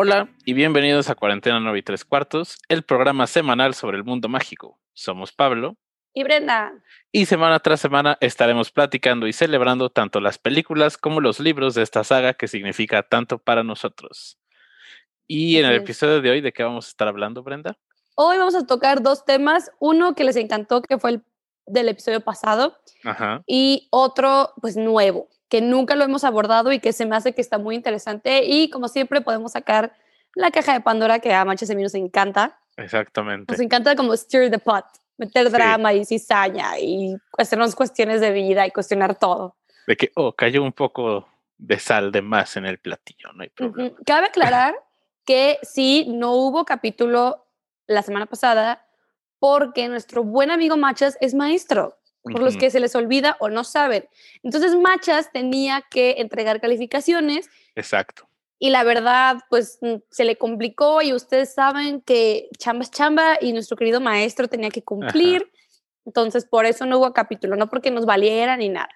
Hola y bienvenidos a Cuarentena 9 y 3 cuartos, el programa semanal sobre el mundo mágico. Somos Pablo y Brenda. Y semana tras semana estaremos platicando y celebrando tanto las películas como los libros de esta saga que significa tanto para nosotros. Y en el episodio de hoy, ¿de qué vamos a estar hablando, Brenda? Hoy vamos a tocar dos temas. Uno que les encantó, que fue el del episodio pasado. Ajá. Y otro, pues nuevo, que nunca lo hemos abordado y que se me hace que está muy interesante. Y como siempre, podemos sacar la caja de Pandora que a Manches nos encanta. Exactamente. Nos encanta como stir the pot, meter drama y cizaña y hacernos cuestiones de vida y cuestionar todo. De que, oh, cayó un poco de sal de más en el platillo, no hay problema. Cabe aclarar que sí, no hubo capítulo la semana pasada porque nuestro buen amigo Machas es maestro por los que se les olvida o no saben. Entonces Machas tenía que entregar calificaciones. Exacto. Y la verdad, pues mm, se le complicó y ustedes saben que chamba es chamba y nuestro querido maestro tenía que cumplir. Entonces, por eso no hubo capítulo, no porque nos valiera ni nada.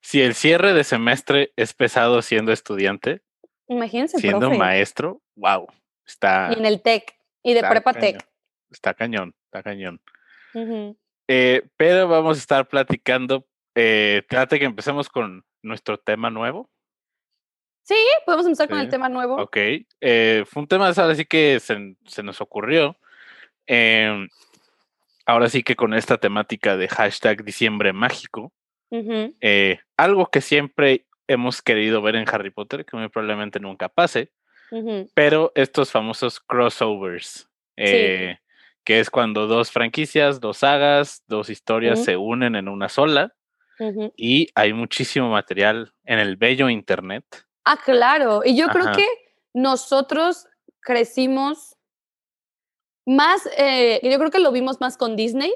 Si el cierre de semestre es pesado siendo estudiante, imagínense, siendo maestro, wow, está. Y en el TEC y de prepa TEC. Está cañón, está cañón. Eh, pero vamos a estar platicando. Eh, trate que empecemos con nuestro tema nuevo. Sí, podemos empezar con el tema nuevo. Ok. Eh, fue un tema, ahora sí que se, se nos ocurrió. Em, ahora sí que con esta temática de hashtag diciembre mágico. Eh, algo que siempre hemos querido ver en Harry Potter, que muy probablemente nunca pase, pero estos famosos crossovers. Eh, que es cuando dos franquicias, dos sagas, dos historias se unen en una sola y hay muchísimo material en el bello Internet. Ah, claro, y yo creo que nosotros crecimos más, eh, yo creo que lo vimos más con Disney,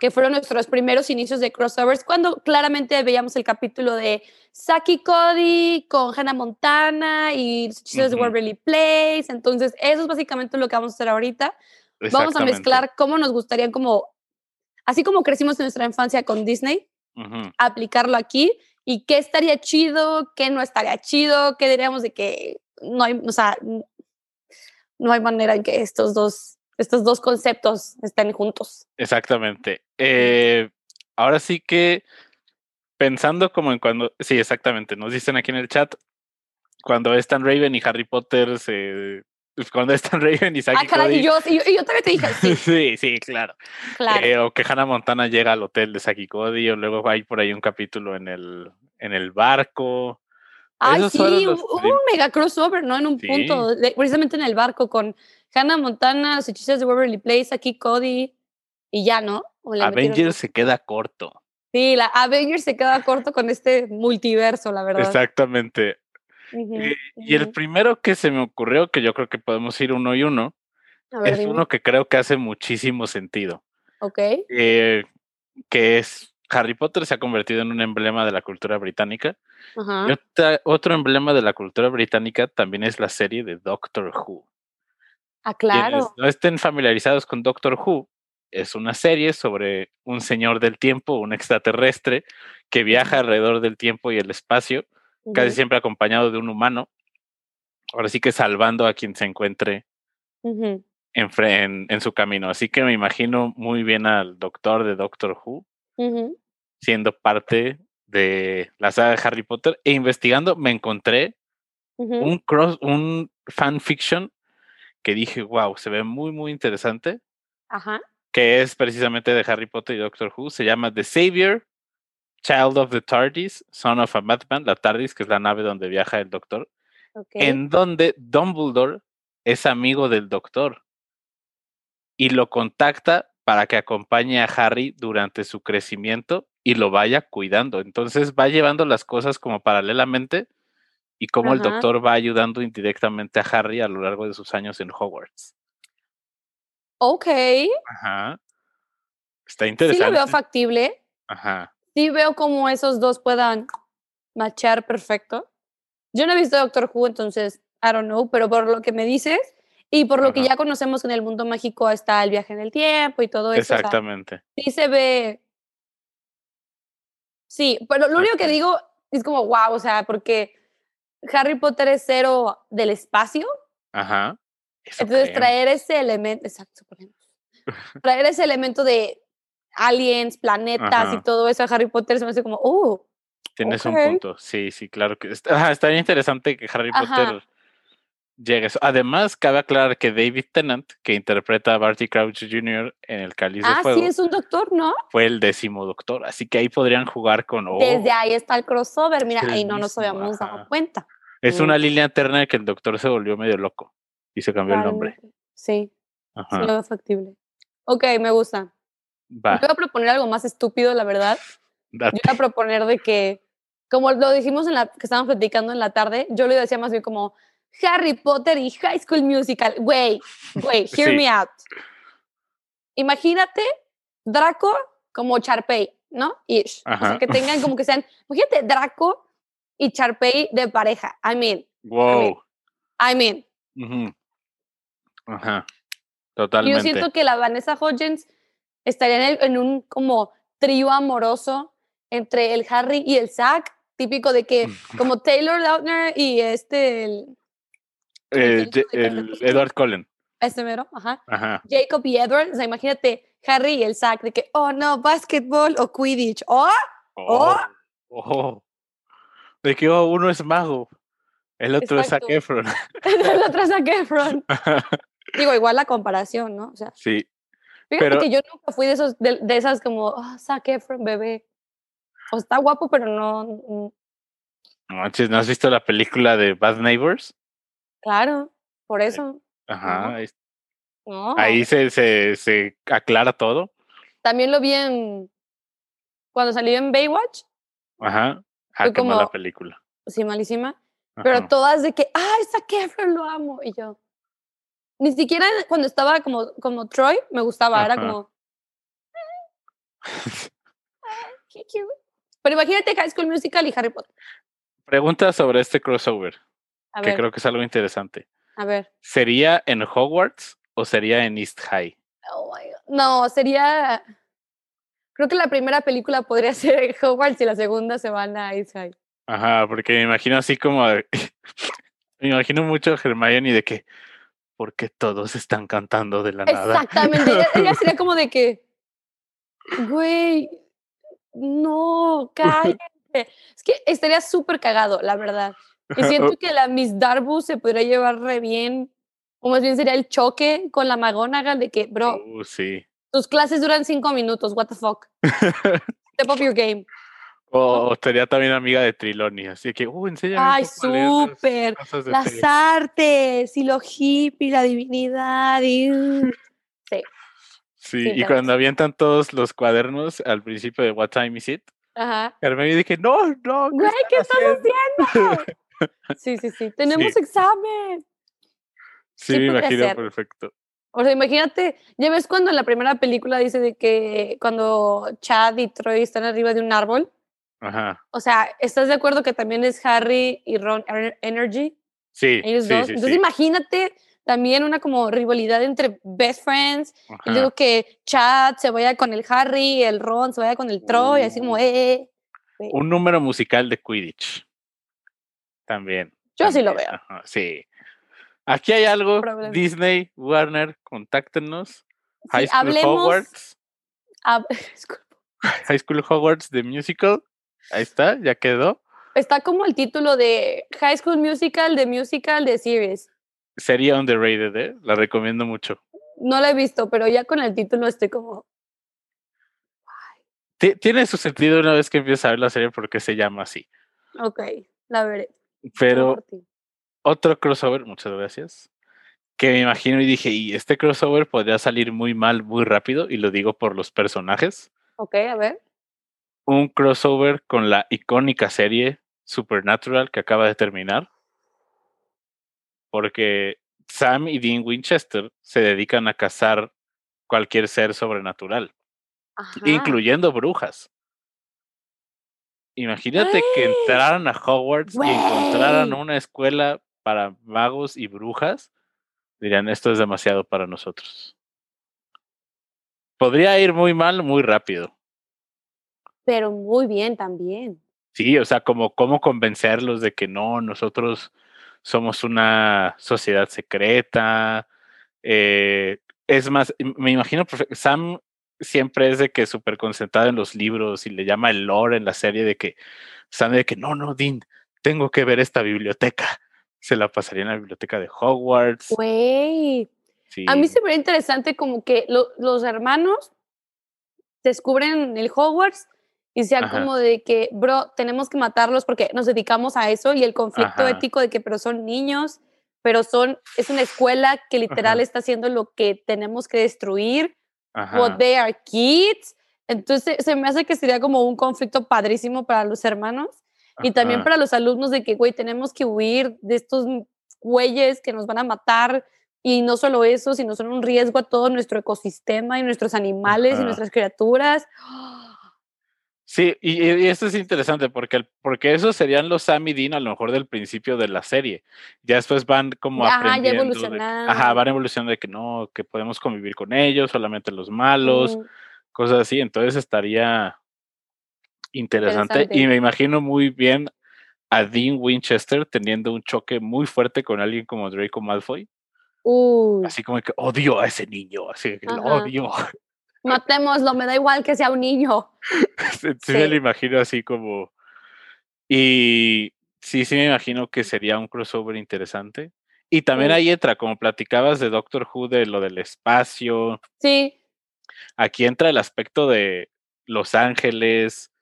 que fueron nuestros primeros inicios de crossovers, cuando claramente veíamos el capítulo de Saki Cody con Hannah Montana y los de Waverly Place, entonces eso es básicamente lo que vamos a hacer ahorita. Vamos a mezclar cómo nos gustaría, como, así como crecimos en nuestra infancia con Disney, aplicarlo aquí y qué estaría chido, qué no estaría chido, qué diríamos de que no hay, o sea, no hay manera en que estos dos, estos dos conceptos estén juntos. Exactamente. Eh, ahora sí que pensando como en cuando, sí, exactamente, nos dicen aquí en el chat, cuando Stan Raven y Harry Potter se cuando están Raven y Saki ah, y, yo, y, yo, también te dije sí. sí, sí, claro. claro. Eh, o que Hannah Montana llega al hotel de Saki Cody, o luego hay por ahí un capítulo en el, en el barco. Ay, sí, hubo un mega crossover, ¿no? En un punto, precisamente en el barco, con Hannah Montana, los hechizos de Waverly Place, Saki Cody, y ya, ¿no? Avengers se queda corto. Sí, la Avengers se queda corto con este multiverso, la verdad. Exactamente. Eh, y el primero que se me ocurrió, que yo creo que podemos ir uno y uno, es uno que creo que hace muchísimo sentido. Ok. Eh, que es Harry Potter se ha convertido en un emblema de la cultura británica. Y otro emblema de la cultura británica también es la serie de Doctor Who. Ah, claro. no estén familiarizados con Doctor Who, es una serie sobre un señor del tiempo, un extraterrestre, que viaja alrededor del tiempo y el espacio casi siempre acompañado de un humano. Ahora sí que salvando a quien se encuentre en, en, su camino. Así que me imagino muy bien al doctor de Doctor Who siendo parte de la saga de Harry Potter e investigando me encontré un cross, un fanfiction que dije, wow, se ve muy, muy interesante. Que es precisamente de Harry Potter y Doctor Who. Se llama The Savior Child of the TARDIS, Son of a Madman, la TARDIS, que es la nave donde viaja el doctor, en donde Dumbledore es amigo del doctor y lo contacta para que acompañe a Harry durante su crecimiento y lo vaya cuidando. Entonces va llevando las cosas como paralelamente y cómo el doctor va ayudando indirectamente a Harry a lo largo de sus años en Hogwarts. Ok. Ajá. Está interesante. Sí lo veo factible. Ajá sí veo cómo esos dos puedan machar perfecto. Yo no he visto Doctor Who, entonces, I don't know, pero por lo que me dices y por lo que ya conocemos en el mundo mágico está el viaje en el tiempo y todo eso. Exactamente. sí se ve. Sí, pero lo único que digo es como, wow, o sea, porque Harry Potter es cero del espacio Ajá. Entonces traer ese elemento, exacto, traer ese elemento de aliens, planetas y todo eso a Harry Potter se me hace como, oh. Tienes un punto, sí, sí, claro que está, está bien interesante que Harry Potter llegue. Además, cabe aclarar que David Tennant, que interpreta a Barty Crouch Jr. en El Cáliz de Fuego. Ah, sí, es un doctor, ¿no? Fue el décimo doctor, así que ahí podrían jugar con. Oh, Desde ahí está el crossover, mira, ahí no nos habíamos dado cuenta. Es una línea alterna de que el doctor se volvió medio loco y se cambió el nombre. Sí, sí lo factible. Ok, me gusta. Va. Voy a proponer algo más estúpido, la verdad. Yo voy a proponer de que, como lo dijimos en la que estábamos platicando en la tarde, yo lo decía más bien como Harry Potter y High School Musical. Güey, güey, hear me out. Imagínate Draco como Charpey, ¿no? Ish. O sea, que tengan como que sean. Imagínate Draco y Charpey de pareja. I mean. Wow. I mean. Ajá. Totalmente. Yo siento que la Vanessa Hodgins estaría en, un como trío amoroso entre el Harry y el Zack, típico de que como Taylor Lautner y este el, eh, el, Edward Cullen. Este mero, ajá. Jacob y Edward, o sea, imagínate Harry y el Zack de que, oh no, basketball o Quidditch, oh, oh, oh. De que oh, uno es mago, el otro es Zac Efron. el otro es Zac Efron. Digo, igual la comparación, ¿no? O sea, sí. Fíjate pero, que yo nunca fui de, esos, de, esas como, oh, Zac Efron, bebé. O está guapo, pero no. No, ¿no has visto la película de Bad Neighbors? Claro, por eso. Ajá. Ahí se, se, se aclara todo. También lo vi en. Cuando salió en Baywatch. Ajá. Ah, como, la película. Sí, malísima. Pero todas de que, ¡ay, Zac Efron lo amo! Y yo. Ni siquiera cuando estaba como, como Troy me gustaba, era como. qué cute. Pero imagínate High School Musical y Harry Potter. Pregunta sobre este crossover que creo que es algo interesante. A ver. ¿Sería en Hogwarts o sería en East High? Oh no, sería. Creo que la primera película podría ser en Hogwarts y la segunda se van a East High. Ajá, porque me imagino así como. me imagino mucho a Hermione de que. Porque todos están cantando de la nada. Exactamente. ella, sería como de que. Güey. No, cállate. Es que estaría súper cagado, la verdad. Y siento que la Miss Darbu se podría llevar re bien, o más bien sería el choque con la McGonagall de que, bro, uh, sí. tus clases duran cinco minutos, what the fuck. Step up your game. O estaría también amiga de Triloni, así que, uh, enséñame. Ay, súper. Las artes y lo hippie, la divinidad. Y... Sí. Sí, y cuando avientan todos los cuadernos al principio de What Time Is It, Ajá. Carmen dije, no, no. ¿qué, ¿qué estás haciendo? Sí, sí, sí. Tenemos examen. Sí, me imagino perfecto. O sea, imagínate, ya ves cuando en la primera película dice de que cuando Chad y Troy están arriba de un árbol. Ajá. O sea, ¿estás de acuerdo que también es Harry y Ron Energy? Sí. Ellos dos. Entonces imagínate también una como rivalidad entre best friends. Y luego que Chad se vaya con el Harry, el Ron se vaya con el Troy, así como, uh. eh, eh, eh. Un número musical de Quidditch. También. Yo sí lo veo. sí. Aquí hay algo. Disney, Warner, contáctenos. High School Hogwarts. High School Hogwarts The Musical. Ahí está, ya quedó. Está como el título de High School Musical, The Musical, The Series. Sería underrated, ¿eh? La recomiendo mucho. No la he visto, pero ya con el título estoy como. Tiene su sentido una vez que empiezas a ver la serie porque se llama así. Ok, la veré. Pero otro crossover, muchas gracias, que me imagino y dije, y este crossover podría salir muy mal muy rápido, y lo digo por los personajes. Ok, a ver. Un crossover con la icónica serie Supernatural que acaba de terminar. Porque Sam y Dean Winchester se dedican a cazar cualquier ser sobrenatural, incluyendo brujas. Imagínate que entraran a Hogwarts y encontraran una escuela para magos y brujas. Dirían, esto es demasiado para nosotros. Podría ir muy mal, muy rápido. Pero muy bien también. Sí, o sea, como cómo convencerlos de que no, nosotros somos una sociedad secreta. Eh, es más, me imagino, Sam siempre es de que súper concentrado en los libros y le llama el lore en la serie de que sabe de que no, no, Dean, tengo que ver esta biblioteca. Se la pasaría en la biblioteca de Hogwarts. Güey. A mí se ve interesante como que los hermanos descubren el Hogwarts y sea como de que, bro, tenemos que matarlos porque nos dedicamos a eso y el conflicto ético de que, pero son niños, pero son, es una escuela que literal está haciendo lo que tenemos que destruir. What they are kids. Entonces se me hace que sería como un conflicto padrísimo para los hermanos y también para los alumnos de que, güey, tenemos que huir de estos güeyes que nos van a matar. Y no solo eso, sino son un riesgo a todo nuestro ecosistema y nuestros animales y nuestras criaturas. Sí, y, esto es interesante porque, porque esos serían los Sam y Dean a lo mejor del principio de la serie. Ya después van como ajá, aprendiendo. Ya evolucionando. ajá, van evolucionando de que no, que podemos convivir con ellos, solamente los malos, cosas así. Entonces estaría interesante. Y me imagino muy bien a Dean Winchester teniendo un choque muy fuerte con alguien como Draco Malfoy. Así como que odio a ese niño, así que lo odio. Matémoslo, me da igual que sea un niño. sí, me lo imagino así como. Y sí, sí me imagino que sería un crossover interesante. Y también ahí entra, como platicabas de Doctor Who, de lo del espacio. Sí. Aquí entra el aspecto de Los Ángeles,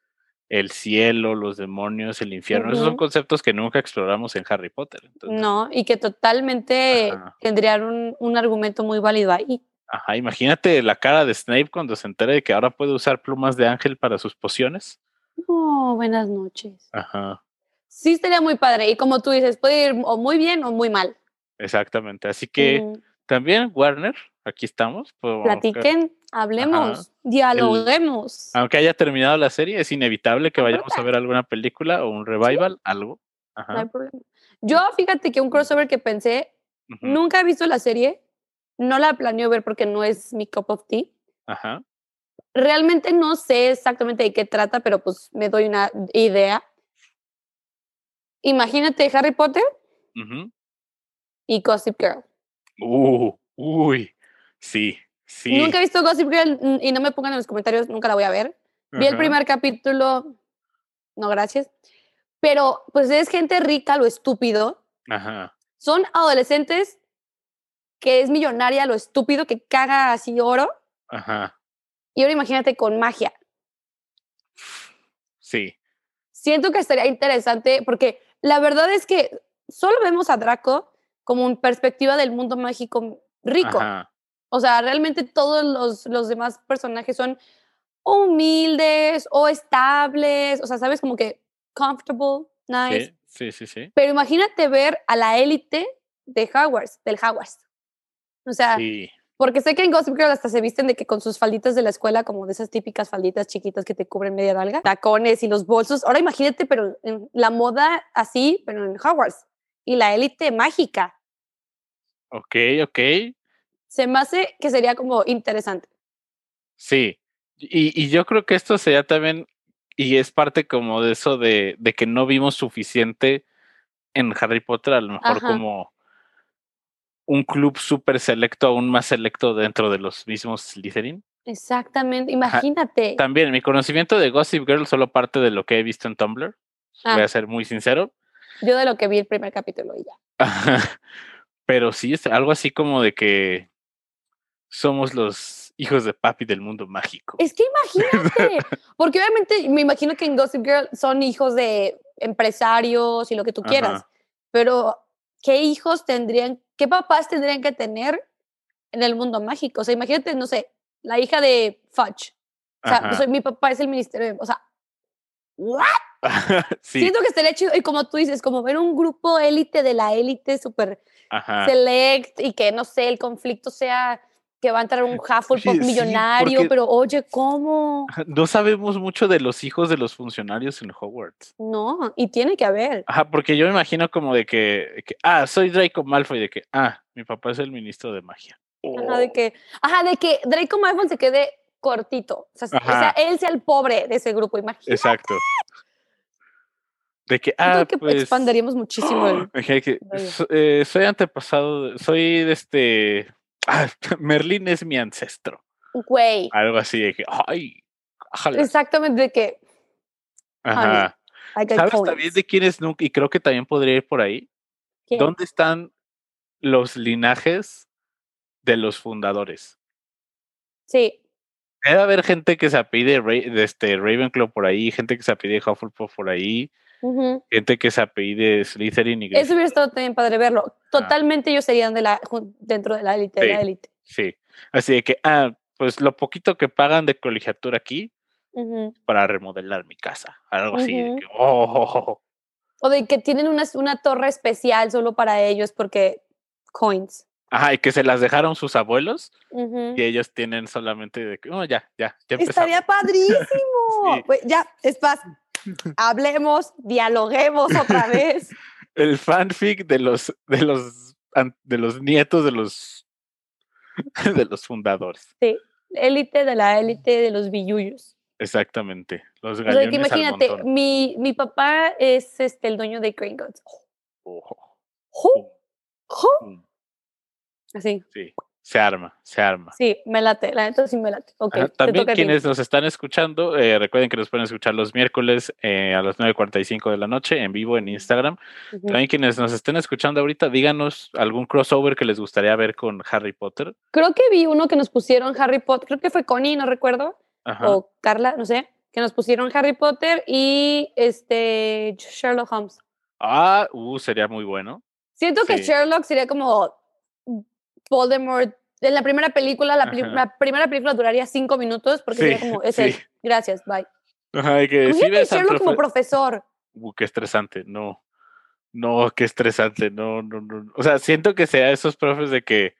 el cielo, los demonios, el infierno. Esos son conceptos que nunca exploramos en Harry Potter. no, y que totalmente tendrían un, un, argumento muy válido ahí. Ajá, imagínate la cara de Snape cuando se entere de que ahora puede usar plumas de ángel para sus pociones. Oh, buenas noches. Ajá. Sí, estaría muy padre. Y como tú dices, puede ir o muy bien o muy mal. Exactamente. Así que también, Warner, aquí estamos. Platiquen, hablemos, dialoguemos. aunque haya terminado la serie, es inevitable que vayamos a ver alguna película o un revival, algo. Ajá. No hay problema. Yo, fíjate que un crossover que pensé, nunca he visto la serie, no la planeo ver porque no es mi cup of tea. Ajá. Realmente no sé exactamente de qué trata, pero pues me doy una idea. Imagínate Harry Potter y Gossip Girl. Uh, uy, sí, sí. Nunca he visto Gossip Girl y no me pongan en los comentarios, nunca la voy a ver. Vi el primer capítulo, no gracias. Pero pues es gente rica, lo estúpido. Ajá. Son adolescentes que es millonaria, lo estúpido, que caga así oro. Ajá. Y ahora imagínate con magia. Sí. Siento que estaría interesante porque la verdad es que solo vemos a Draco como una perspectiva del mundo mágico rico. O sea, realmente todos los, los demás personajes son humildes o estables, o sea, sabes, como que comfortable, nice. Sí, sí, sí. sí. Pero imagínate ver a la élite de Hogwarts, del Hogwarts. O sea, porque sé que en Gossip Girl hasta se visten de que con sus falditas de la escuela, como de esas típicas falditas chiquitas que te cubren media nalga, tacones y los bolsos. Ahora imagínate, pero en la moda así, pero en Hogwarts. Y la élite mágica. Ok, ok. Se me hace que sería como interesante. Sí. Y, y yo creo que esto sería también, y es parte como de eso de, de que no vimos suficiente en Harry Potter, a lo mejor como un club súper selecto, aún más selecto dentro de los mismos Slytherin. Exactamente, imagínate. También, mi conocimiento de Gossip Girl solo parte de lo que he visto en Tumblr. Voy a ah. ser muy sincero. Yo de lo que vi el primer capítulo y ya. Pero sí, es algo así como de que somos los hijos de papi del mundo mágico. Es que imagínate, porque obviamente me imagino que en Gossip Girl son hijos de empresarios y lo que tú quieras, pero ¿qué hijos tendrían ¿qué papás tendrían que tener en el mundo mágico? O sea, imagínate, no sé, la hija de Fudge. O sea, mi papá es el ministerio. O sea, ¿what? Siento que estaría chido. Y como tú dices, como ver un grupo élite de la élite súper select y que, no sé, el conflicto sea que va a entrar un Hufflepuff millonario, pero oye, ¿cómo? No sabemos mucho de los hijos de los funcionarios en Hogwarts. No, y tiene que haber. Ajá, porque yo me imagino como de que, ah, soy Draco Malfoy, de que, ah, mi papá es el ministro de magia. Ajá, de que, ajá, de que Draco Malfoy se quede cortito. O sea, él sea el pobre de ese grupo, imagínate. Exacto. De que, ah, que pues, expanderíamos muchísimo el. Eh, soy antepasado, soy de este. Ah, Merlín es mi ancestro. Güey. Algo así de que, ay, Exactamente de que. Ajá. ¿Sabes también de quién es? Y creo que también podría ir por ahí. ¿Dónde están los linajes de los fundadores? Sí. Debe haber gente que se apide de este Ravenclaw por ahí, gente que se apide Hufflepuff por ahí, gente que se apide Slytherin. Y Eso hubiera estado también padre verlo. Totalmente ellos serían de la, dentro de la élite, sí, de la élite. Sí. Así de que, ah, pues lo poquito que pagan de colegiatura aquí para remodelar mi casa. Algo así. De que, oh, O de que tienen una, una torre especial solo para ellos porque coins. Ajá, y que se las dejaron sus abuelos y ellos tienen solamente de que, oh, ya, ya, ya Estaría padrísimo. pues, ya, es paz. Hablemos, dialoguemos otra vez. El fanfic de los, de los, de los nietos de los, de los fundadores. Sí, élite de la élite de los billuyos. Exactamente. Los imagínate, mi, mi papá es este, el dueño de Gringotts. Así. Sí, se arma, se arma. Sí, me late, la neta sí me late. también quienes nos están escuchando, eh, recuerden que nos pueden escuchar los miércoles eh, a las 9.45 de la noche en vivo en Instagram. También quienes nos estén escuchando ahorita, díganos algún crossover que les gustaría ver con Harry Potter. Creo que vi uno que nos pusieron Harry Potter, creo que fue Connie, no recuerdo, o Carla, no sé, que nos pusieron Harry Potter y este Sherlock Holmes. Ah, uh, sería muy bueno. Siento que Sherlock sería como Voldemort. En la primera película, la, primera película duraría cinco minutos porque sería como, es Gracias, bye. Ajá, que sí Sherlock como profesor. Uh, qué estresante, no. No, qué estresante, no, no, no. O sea, siento que sea esos profes de que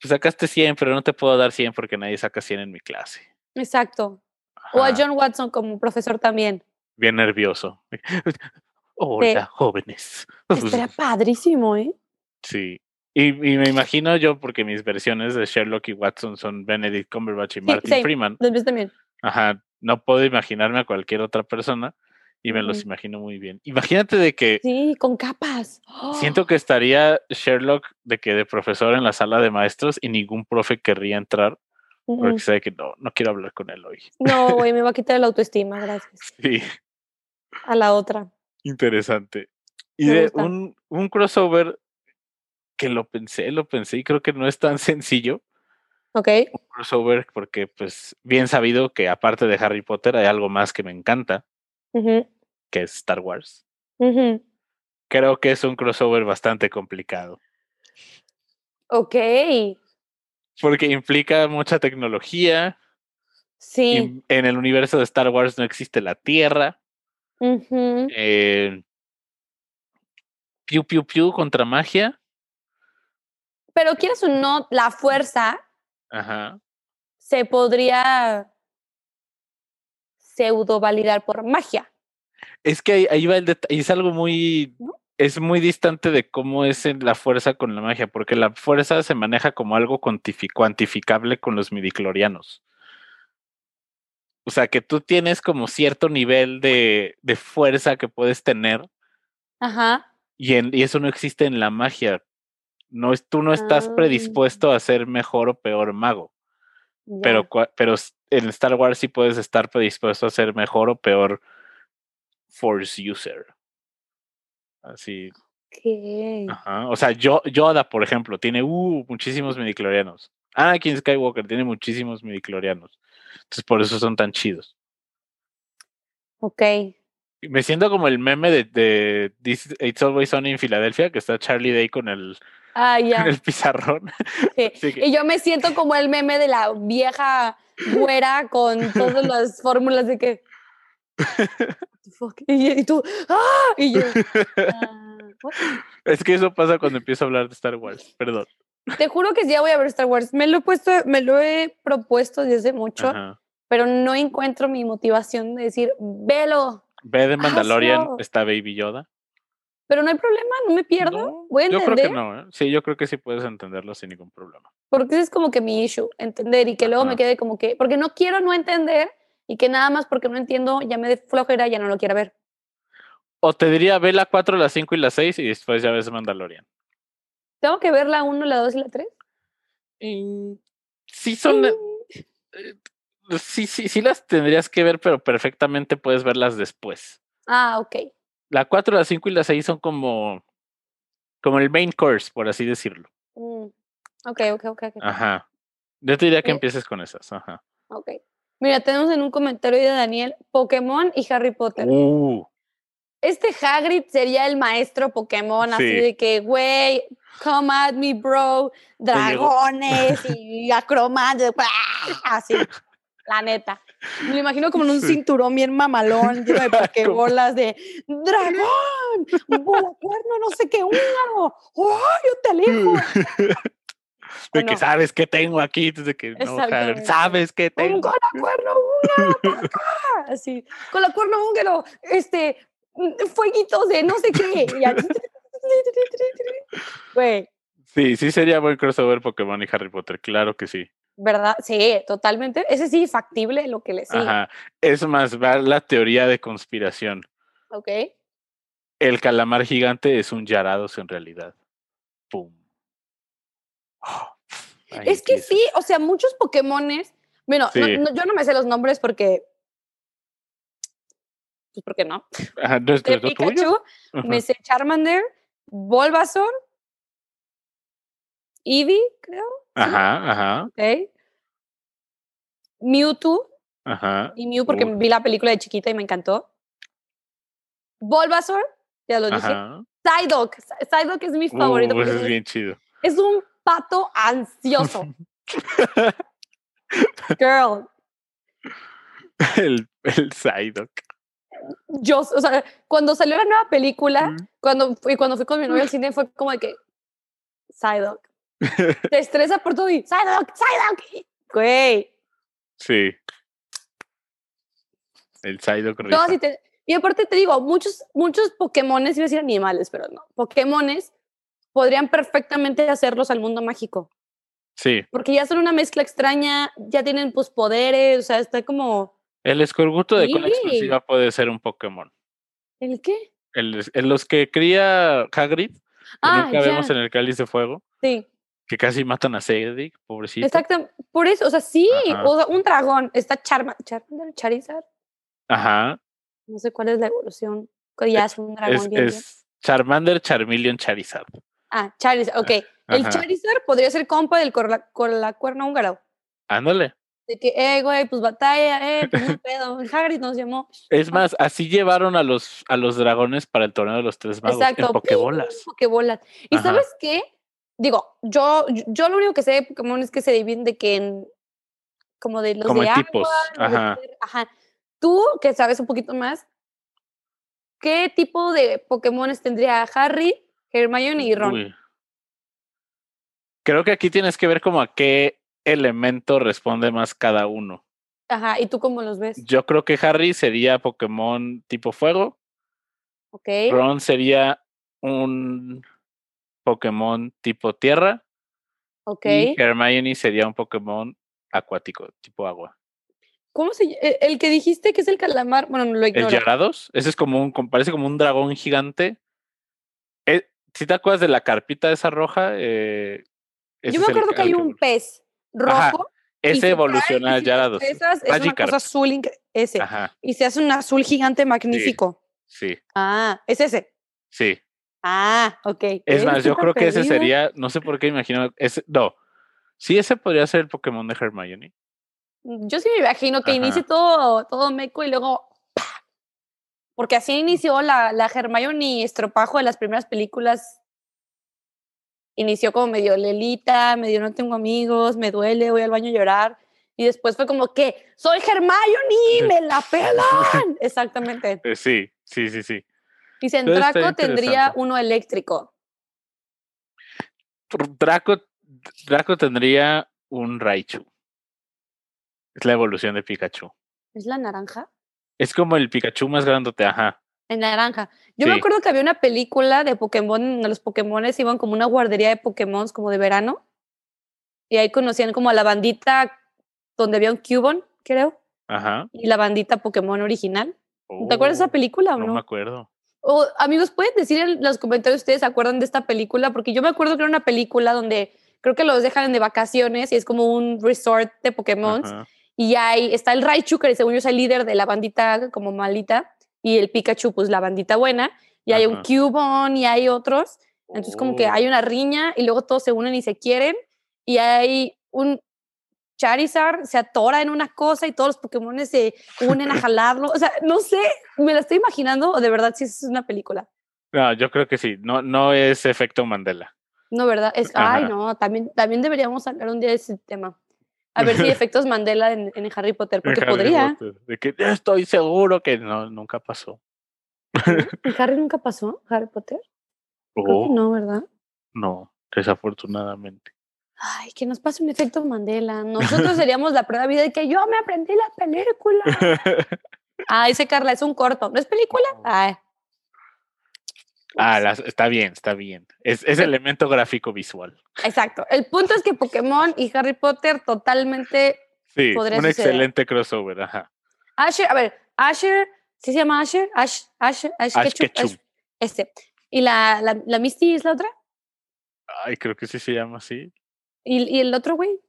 pues sacaste 100, pero no te puedo dar 100 porque nadie saca 100 en mi clase. Exacto. O a John Watson como profesor también. Bien nervioso. Hola, jóvenes. Estaría padrísimo, ¿eh? Sí. Y, me imagino yo, porque mis versiones de Sherlock y Watson son Benedict Cumberbatch y Martin Freeman. Los también. Ajá. No puedo imaginarme a cualquier otra persona y me los imagino muy bien. Imagínate de que. Sí, con capas. Siento que estaría Sherlock de que de profesor en la sala de maestros y ningún profe querría entrar porque sabe que no, no quiero hablar con él hoy. No, güey, me va a quitar la autoestima, gracias. Sí. A la otra. Interesante. Y de un, un crossover que lo pensé, lo pensé y creo que no es tan sencillo. Ok. Un crossover porque, pues, bien sabido que aparte de Harry Potter hay algo más que me encanta, que es Star Wars. Creo que es un crossover bastante complicado. Ok. Porque implica mucha tecnología. Sí. En, el universo de Star Wars no existe la Tierra. eh, piu, piu, piu contra magia. Pero quieres o no, la fuerza se podría pseudo validar por magia. Es que ahí, va el detalle, es algo muy, es muy distante de cómo es la fuerza con la magia, porque la fuerza se maneja como algo cuantificable con los midiclorianos. O sea, que tú tienes como cierto nivel de, de fuerza que puedes tener. Ajá. Y, en, y eso no existe en la magia. No, tú no estás ah. predispuesto a ser mejor o peor mago. Pero, pero en Star Wars sí puedes estar predispuesto a ser mejor o peor Force user. Así. Ajá. O sea, yo, Yoda, por ejemplo, tiene uh, muchísimos midiclorianos. Anakin Skywalker tiene muchísimos midiclorianos. Entonces, por eso son tan chidos. Ok. Me siento como el meme de, de It's Always en Filadelfia, que está Charlie Day con el, ah, ya. el pizarrón. Y yo me siento como el meme de la vieja güera con todas las fórmulas de que. Y, tú, ¡ah! Y yo. Ah, es que eso pasa cuando empiezo a hablar de Star Wars, perdón. Te juro que ya voy a ver Star Wars. Me lo he puesto, me lo he propuesto desde mucho, pero no encuentro mi motivación de decir, velo. Ve de Mandalorian, está Baby Yoda. Pero no hay problema, no me pierdo. Voy a entender. Yo creo que no, ¿eh? sí, yo creo que sí puedes entenderlo sin ningún problema. Porque ese es como que mi issue, entender y que luego me quede como que, porque no quiero no entender y que nada más porque no entiendo ya me dé flojera, ya no lo quiero ver. O te diría ve la 4, la 5 y la 6 y después ya ves Mandalorian. ¿Tengo que ver la 1, la 2 y la 3? sí, son. Eh, sí, sí, sí las tendrías que ver, pero perfectamente puedes verlas después. Ah, ok. La 4, la 5 y la 6 son como. Como el main course, por así decirlo. Mm, ok, ok, ok. Ajá. Yo te diría que empieces con esas. Ajá. Ok. Mira, tenemos en un comentario de Daniel Pokémon y Harry Potter. Uh. Este Hagrid sería el maestro Pokémon, así de que, güey, come at me, bro, dragones y acromantes, así, la neta. Me lo imagino como en un cinturón bien mamalón, lleno de pokebolas de dragón, cuerno, no sé qué, húngaro, ¡oh, yo te elijo! De que sabes que tengo aquí, desde que no, sabes que tengo. Con la cuerno húngaro, así, con la cuerno húngaro, este, fueguitos de no sé qué. Sí, sí sería buen crossover Pokémon y Harry Potter, claro que sí. ¿Verdad? Sí, totalmente. Ese sí, factible lo que le sigue. Ajá. Es más, va la teoría de conspiración. Ok. El calamar gigante es un Yarados en realidad. ¡Pum! es que sí, o sea, muchos Pokémones. Bueno, yo no me sé los nombres porque pues ¿por qué no? de Pikachu, me sé Charmander, Bulbasaur, Eevee, creo. Ajá, ajá. Ok. Mewtwo. Ajá. Y Mew porque vi la película de chiquita y me encantó. Bulbasaur, ya lo dije. Psyduck. Psyduck es mi favorito. Uh, es bien chido. Es un pato ansioso. Girl. El, el Psyduck yo, o sea, cuando salió la nueva película, cuando, fui, cuando fui con mi novia al cine, fue como de que, Psyduck. Te estresa por todo y, Psyduck, Psyduck. Güey. Sí. El Psyduck no, Y aparte te digo, muchos, muchos Pokémones, iba a decir animales, pero no, Pokémones podrían perfectamente hacerlos al mundo mágico. Sí. Porque ya son una mezcla extraña, ya tienen pues poderes, o sea, está como el escorbuto de cola explosiva puede ser un Pokémon. ¿El qué? El, los que cría Hagrid, que ah, nunca vemos en el cáliz de fuego. Sí. Que casi matan a Cedric, pobrecito. Exacto, por eso, o sea, sí, o sea, un dragón, está Charmander, Charizard. Ajá. No sé cuál es la evolución, ya es un dragón es, bien, es Charmander, Charmeleon, Charizard. Ah, Charizard, ok. El Charizard podría ser compa del con la cuerno húngaro. Ándale de que, eh, güey, pues batalla, eh, pues un pedo. Hagrid nos llamó. Es más, así llevaron a los, a los dragones para el torneo de los tres magos. Exacto. En Pokébolas. Pokebolas. ¿Y sabes qué? Digo, yo, yo lo único que sé de Pokémon es que se dividen de que en, como de los como de tipos. Ajá. ajá. Tú, que sabes un poquito más, ¿qué tipo de Pokémones tendría Harry, Hermione y Ron? Creo que aquí tienes que ver como a qué elemento responde más cada uno. Ajá, ¿y tú cómo los ves? Yo creo que Harry sería Pokémon tipo fuego. Ok. Ron sería un Pokémon tipo tierra. Ok. Y Hermione sería un Pokémon acuático, tipo agua. ¿Cómo se e, El que dijiste que es el calamar, bueno, no lo ignoro. ¿El Yarados? Ese es como un, parece como un dragón gigante. Eh, si te acuerdas de la carpita esa roja, eh, Yo me acuerdo que hay un pez rojo. Ese evoluciona ya a dos. Esas es una cosa azul, ese. Y se hace un azul gigante magnífico. Sí. Ah, es ese. Sí. Ah, ok. Es más, yo creo que ese sería, no sé por qué imagino, ese, no, sí, ese podría ser el Pokémon de Hermione. Yo sí me imagino que inicie todo, todo meco y luego, porque así inició la, la Hermione estropajo de las primeras películas inició como medio Lelita, medio no tengo amigos, me duele, voy al baño a llorar. Y después fue como que, soy Hermione, me la pelan. Exactamente. Eh, sí, sí, sí, sí. Y Draco tendría uno eléctrico. Draco, Draco tendría un Raichu. Es la evolución de Pikachu. ¿Es la naranja? Es como el Pikachu más grandote, ajá. En naranja. Yo me acuerdo que había una película de Pokémon, donde los Pokémones iban como una guardería de Pokémon como de verano. Y ahí conocían como a la bandita donde había un Cubone, creo. Ajá. Y la bandita Pokémon original. ¿Te acuerdas de esa oh, película o no? No me acuerdo. O, amigos, ¿pueden decir en los comentarios ustedes se acuerdan de esta película? Porque yo me acuerdo que era una película donde creo que los dejan de vacaciones y es como un resort de Pokémon. Y ahí está el Raichu, que según yo es el líder de la bandita como malita, y el Pikachu, pues la bandita buena. Y hay un Cubone y hay otros. Entonces, como que hay oh. una riña y luego todos se unen y se quieren. Y hay un Charizard se atora en una cosa y todos los Pokémon se unen a jalarlo. O sea, no sé, me la estoy imaginando o de verdad si es una película. No, yo creo que sí. No, no es efecto Mandela. No, ¿verdad? Es, ay, no, también, también deberíamos hablar un día de ese tema. A ver si efectos Mandela en, en Harry Potter, porque podría. De que estoy seguro que no, nunca pasó. ¿En Harry nunca pasó? ¿Harry Potter? Oh. no, ¿verdad? No, desafortunadamente. Ay, que nos pase un efecto Mandela. Nosotros seríamos la prueba de vida de que yo me aprendí la película. Ay, ese Carla, es un corto. ¿No es película? Ay. Ah, está bien, está bien. Es, es elemento gráfico visual. Exacto. El punto es que Pokémon y Harry Potter totalmente. Sí, un excelente crossover, ajá. Asher, a ver, Asher, ¿sí se llama Asher? Ash, Ash, Ash, Ash Ketchum. este. ¿Y la, la, la Misty es la otra? Ay, creo que sí se llama así. ¿Y, el otro güey?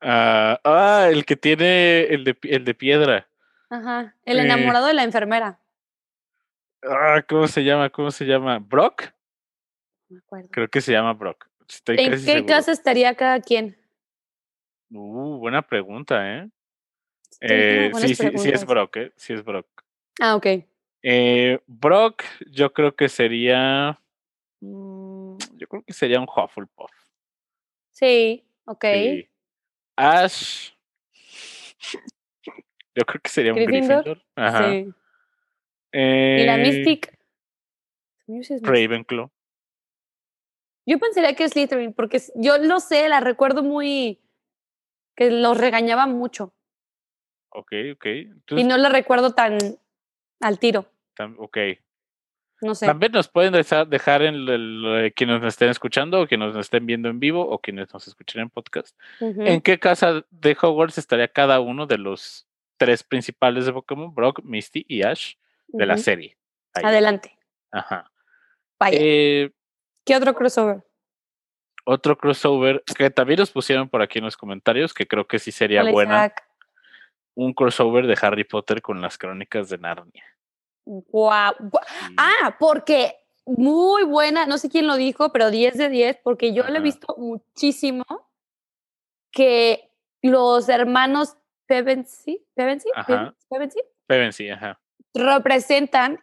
ah, ah el que tiene el de, el de piedra. Ajá, el eh. enamorado de la enfermera. Ah, ¿cómo se llama? ¿Cómo se llama? ¿Brock? No me acuerdo. Creo que se llama Brock. ¿En qué casa estaría cada quien? Uh, buena pregunta, ¿eh? eh sí, sí, sí es Brock, ¿eh? Sí es Brock. Ah, ok. Eh, Brock, yo creo que sería. Mm, yo creo que sería un Hufflepuff. Sí, ok. Ash. Yo creo que sería un Gryffindor. Ajá. Sí. ¿Y la eh, Mystic? Ravenclaw. Yo pensaría que es Slytherin, porque yo lo sé, la recuerdo muy. que los regañaba mucho. Ok, ok. y no la recuerdo tan al tiro. ok. No sé. También nos pueden dejar en el, quienes nos estén escuchando o quienes nos estén viendo en vivo o quienes nos escuchen en podcast. ¿En qué casa de Hogwarts estaría cada uno de los tres principales de Pokémon? Brock, Misty y Ash de la serie. Adelante. Ajá. Vaya. Eh, ¿Qué otro crossover? Otro crossover que también nos pusieron por aquí en los comentarios, que creo que sí sería buena. Un crossover de Harry Potter con las crónicas de Narnia. Wow. Ah, porque muy buena, no sé quién lo dijo, pero 10 de 10, porque yo le he visto muchísimo que los hermanos Pevensey, Pevensey, Pevensey, ajá. representan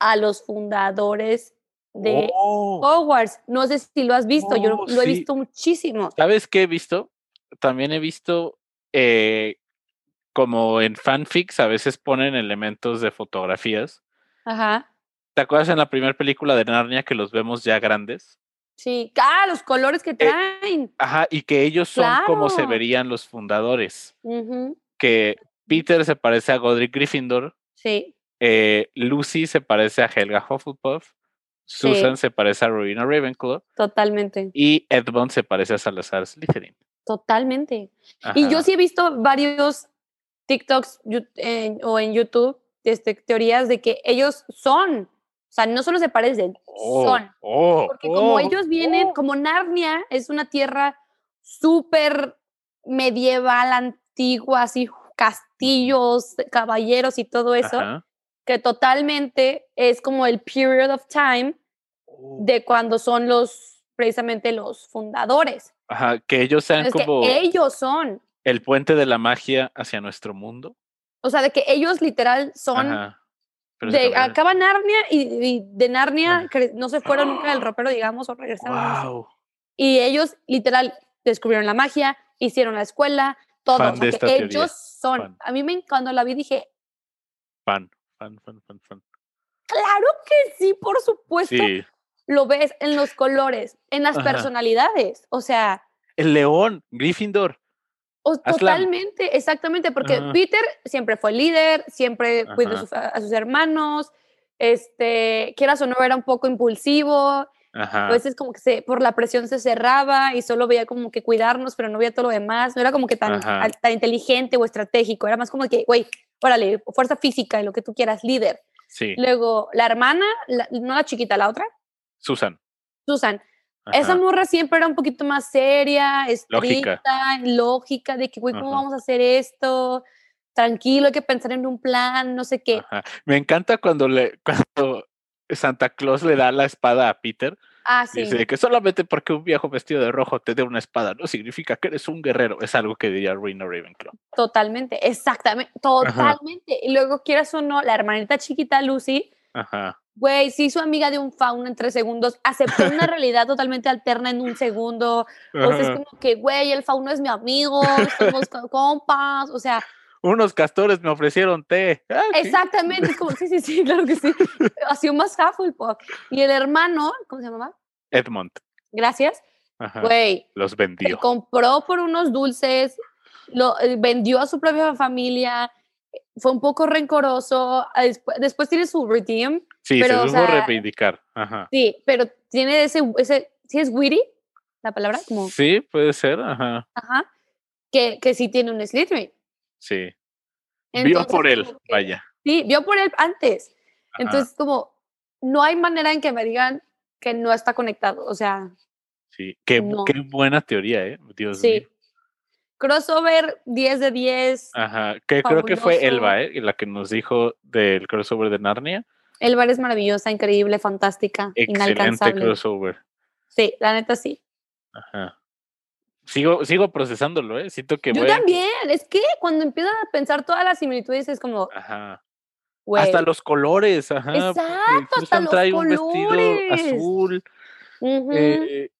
a los fundadores de oh. Hogwarts. No sé si lo has visto, yo oh, lo he visto muchísimo. ¿Sabes qué he visto? También he visto eh, como en fanfics a veces ponen elementos de fotografías. Ajá. ¿Te acuerdas en la primera película de Narnia que los vemos ya grandes? Sí, ah, los colores que eh, traen. ajá, y que ellos son como se verían los fundadores. Que Peter se parece a Godric Gryffindor. Sí. Eh, Lucy se parece a Helga Hufflepuff. Susan se parece a Rowena Ravenclaw. Totalmente. Y Edmund se parece a Salazar Slytherin. Totalmente. Y yo sí he visto varios TikToks o en YouTube este, teorías de que ellos son, o sea, no solo se parecen, oh, son. Oh, Porque como oh, ellos vienen, como Narnia es una tierra súper medieval, antigua, así castillos, caballeros y todo eso, que totalmente es como el period of time de cuando son los, precisamente los fundadores. Ajá, que ellos sean como... ellos son el puente de la magia hacia nuestro mundo. O sea, de que ellos literal son... De, acaba Narnia y, de Narnia no se fueron nunca del ropero, digamos, o regresaron. Y ellos literal descubrieron la magia, hicieron la escuela, todo. ellos son. A mí me, cuando la vi dije... Fan, fan, fan, fan, fan. Claro que sí, por supuesto. Lo ves en los colores, en las personalidades. O sea... El león, Gryffindor totalmente, exactamente, porque Peter siempre fue líder, siempre cuidó a sus hermanos, este, quieras o no, era un poco impulsivo, a veces como que se, por la presión se cerraba y solo veía como que cuidarnos, pero no veía todo lo demás, no era como que tan, tan inteligente o estratégico, era más como que, güey, órale, fuerza física y lo que tú quieras, líder. Sí. Luego, la hermana, no la chiquita, la otra. Susan. Susan. Esa morra siempre era un poquito más seria, estricta, lógica, de que, güey, ¿cómo vamos a hacer esto? Tranquilo, hay que pensar en un plan, no sé qué. Me encanta cuando, le, cuando Santa Claus le da la espada a Peter. Ah, sí. Dice que solamente porque un viejo vestido de rojo te dé una espada no significa que eres un guerrero. Es algo que diría Reno Ravenclaw. Totalmente, exactamente, totalmente. Y luego, quieras o no, la hermanita chiquita Lucy, güey, se hizo amiga de un fauno en tres segundos, aceptó una realidad totalmente alterna en un segundo. O sea, es como que, güey, el fauno es mi amigo, somos compas, o sea unos castores me ofrecieron té. Ah, Exactamente, es como, sí, sí, sí, claro que sí. Ha sido más Hufflepuff. Y el hermano, ¿cómo se llama? Edmond. Gracias. Güey. Los vendió. compró por unos dulces, lo eh, vendió a su propia familia, fue un poco rencoroso. Después, tiene su redeem. Sí, pero, se supo reivindicar. Ajá. Sí, pero tiene ese, ese, ¿sí es witty la palabra? Como, sí, puede ser, ajá. Ajá. Que, que sí tiene un Slytherin. Sí. vio por él, vaya. Sí, vio por él antes. Entonces, como, no hay manera en que me digan que no está conectado, o sea. Sí, qué, qué buena teoría, ¿eh? Dios sí. Crossover 10 de 10. Ajá, que creo que fue Elba, ¿eh? La que nos dijo del crossover de Narnia. Elba es maravillosa, increíble, fantástica, Excelente inalcanzable. crossover. Sí, la neta sí. Ajá. Sigo, sigo procesándolo, ¿eh? Siento que Yo también, es que cuando empiezas a pensar todas las similitudes es como... Ajá. Hasta los colores, ajá. Exacto, hasta los trae un vestido azul. Eh,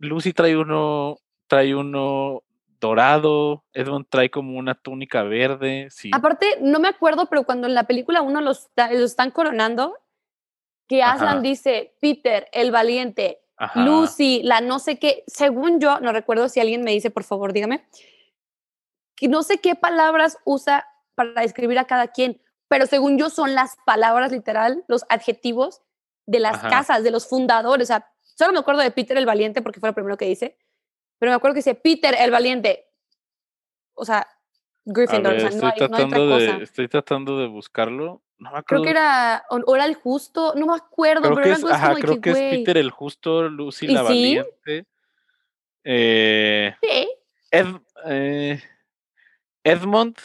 Lucy trae uno, trae uno dorado. Edmond trae como una túnica verde. Sí. Aparte, no me acuerdo, pero cuando en la película uno los, los están coronando, que Aslan dice, Peter, el valiente, Lucy, la no sé qué, según yo, no recuerdo si alguien me dice, por favor, dígame, que no sé qué palabras usa para describir a cada quien, pero según yo son las palabras literal, los adjetivos de las casas, de los fundadores. O sea, solo me acuerdo de Peter el Valiente porque fue lo primero que dice, pero me acuerdo que dice Peter el Valiente. O sea, Gryffindor, o sea, no, hay, no hay, otra cosa. estoy tratando de buscarlo Creo que era, o era el justo, no me acuerdo, creo pero que es, ajá, creo que, es Peter el justo, Lucy la valiente. Eh, sí. Eh, Edmond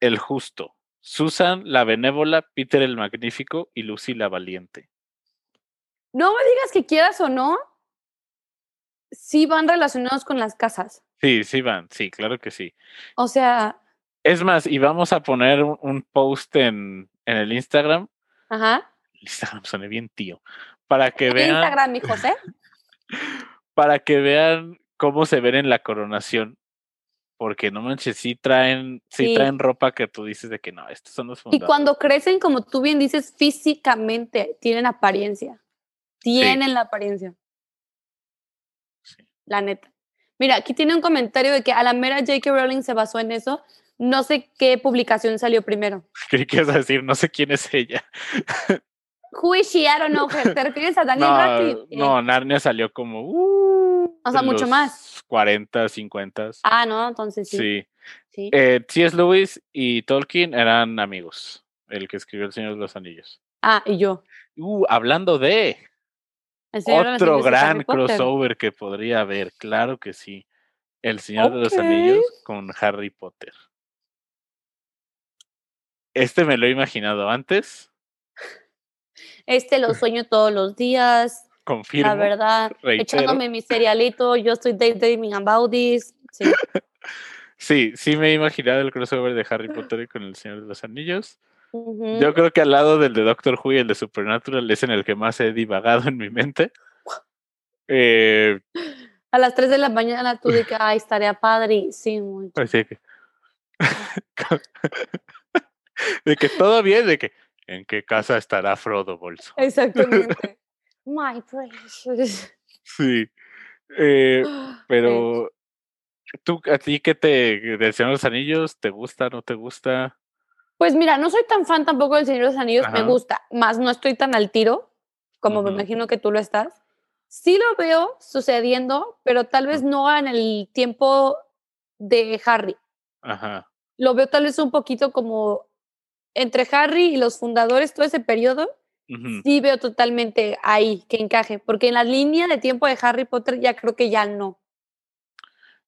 el justo, Susan la benévola, Peter el magnífico y Lucy la valiente. No me digas que quieras o no, sí van relacionados con las casas. Sí, sí van, sí, claro que sí. O sea. Es más, y vamos a poner un post en, en el Instagram. Ajá. Instagram suena bien tío. Para que vean. Instagram, mi José. para que vean cómo se ven en la coronación. Porque no manches, sí traen, sí, traen ropa que tú dices de que no, estos son los Y cuando crecen, como tú bien dices, físicamente tienen apariencia. Tienen la apariencia. La neta. Mira, aquí tiene un comentario de que a la mera J.K. Rowling se basó en eso no sé qué publicación salió primero. ¿Qué quieres decir? No sé quién es ella. Who is she? I don't know. ¿Te refieres a Daniel Radcliffe? No, Narnia salió como. Uh, o sea, mucho más. 40, 50. Ah, no, entonces sí. Sí. sí. Eh, C.S. Lewis y Tolkien eran amigos. El que escribió El Señor de los Anillos. Ah, y yo. Uh, hablando de. Otro gran crossover que podría haber, claro que sí. El Señor de los Anillos con Harry Potter. Este me lo he imaginado antes. Este lo sueño todos los días. Confirmo. La verdad, echándome mi cerealito, yo estoy daydreaming about this. Sí. sí, sí me he imaginado el crossover de Harry Potter con El Señor de los Anillos. Yo creo que al lado del de Doctor Who y el de Supernatural es en el que más he divagado en mi mente. Eh, a las 3 de la mañana tú que, ay, estaría padrísimo. Así que... de que todo bien, de que en qué casa estará Frodo Bolso. Exactamente. My precious. Sí. Eh, pero tú, a ti qué te del Señor de los Anillos, ¿te gusta, no te gusta? Pues mira, no soy tan fan tampoco del Señor de los Anillos, me gusta, más no estoy tan al tiro, como me imagino que tú lo estás. Sí lo veo sucediendo, pero tal vez no en el tiempo de Harry. Ajá. Lo veo tal vez un poquito como entre Harry y los fundadores, todo ese periodo, sí veo totalmente ahí que encaje, porque en la línea de tiempo de Harry Potter ya creo que ya no.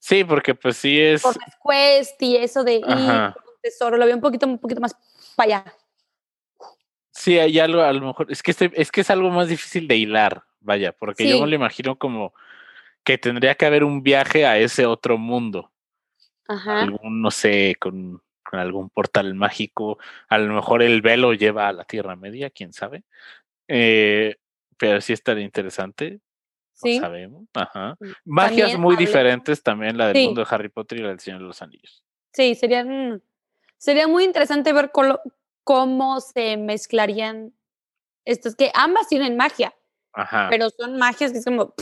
Sí, porque pues sí es... Por las quest y eso de ir tesoro, lo veo un poquito, un poquito más para allá. Sí, hay algo, a lo mejor, es que, es que es algo más difícil de hilar, vaya, porque yo me lo imagino como que tendría que haber un viaje a ese otro mundo. Ajá. Algún, no sé, con, algún portal mágico. A lo mejor el velo lleva a la Tierra Media, quién sabe. Eh, pero sí estaría interesante. Sí. sabemos. Ajá. Mm, Magias muy diferentes también, la del mundo de Harry Potter y la del Señor de los Anillos. Sí, serían, sería muy interesante ver cómo se mezclarían estos, que ambas tienen magia, Ajá. pero son magias que es como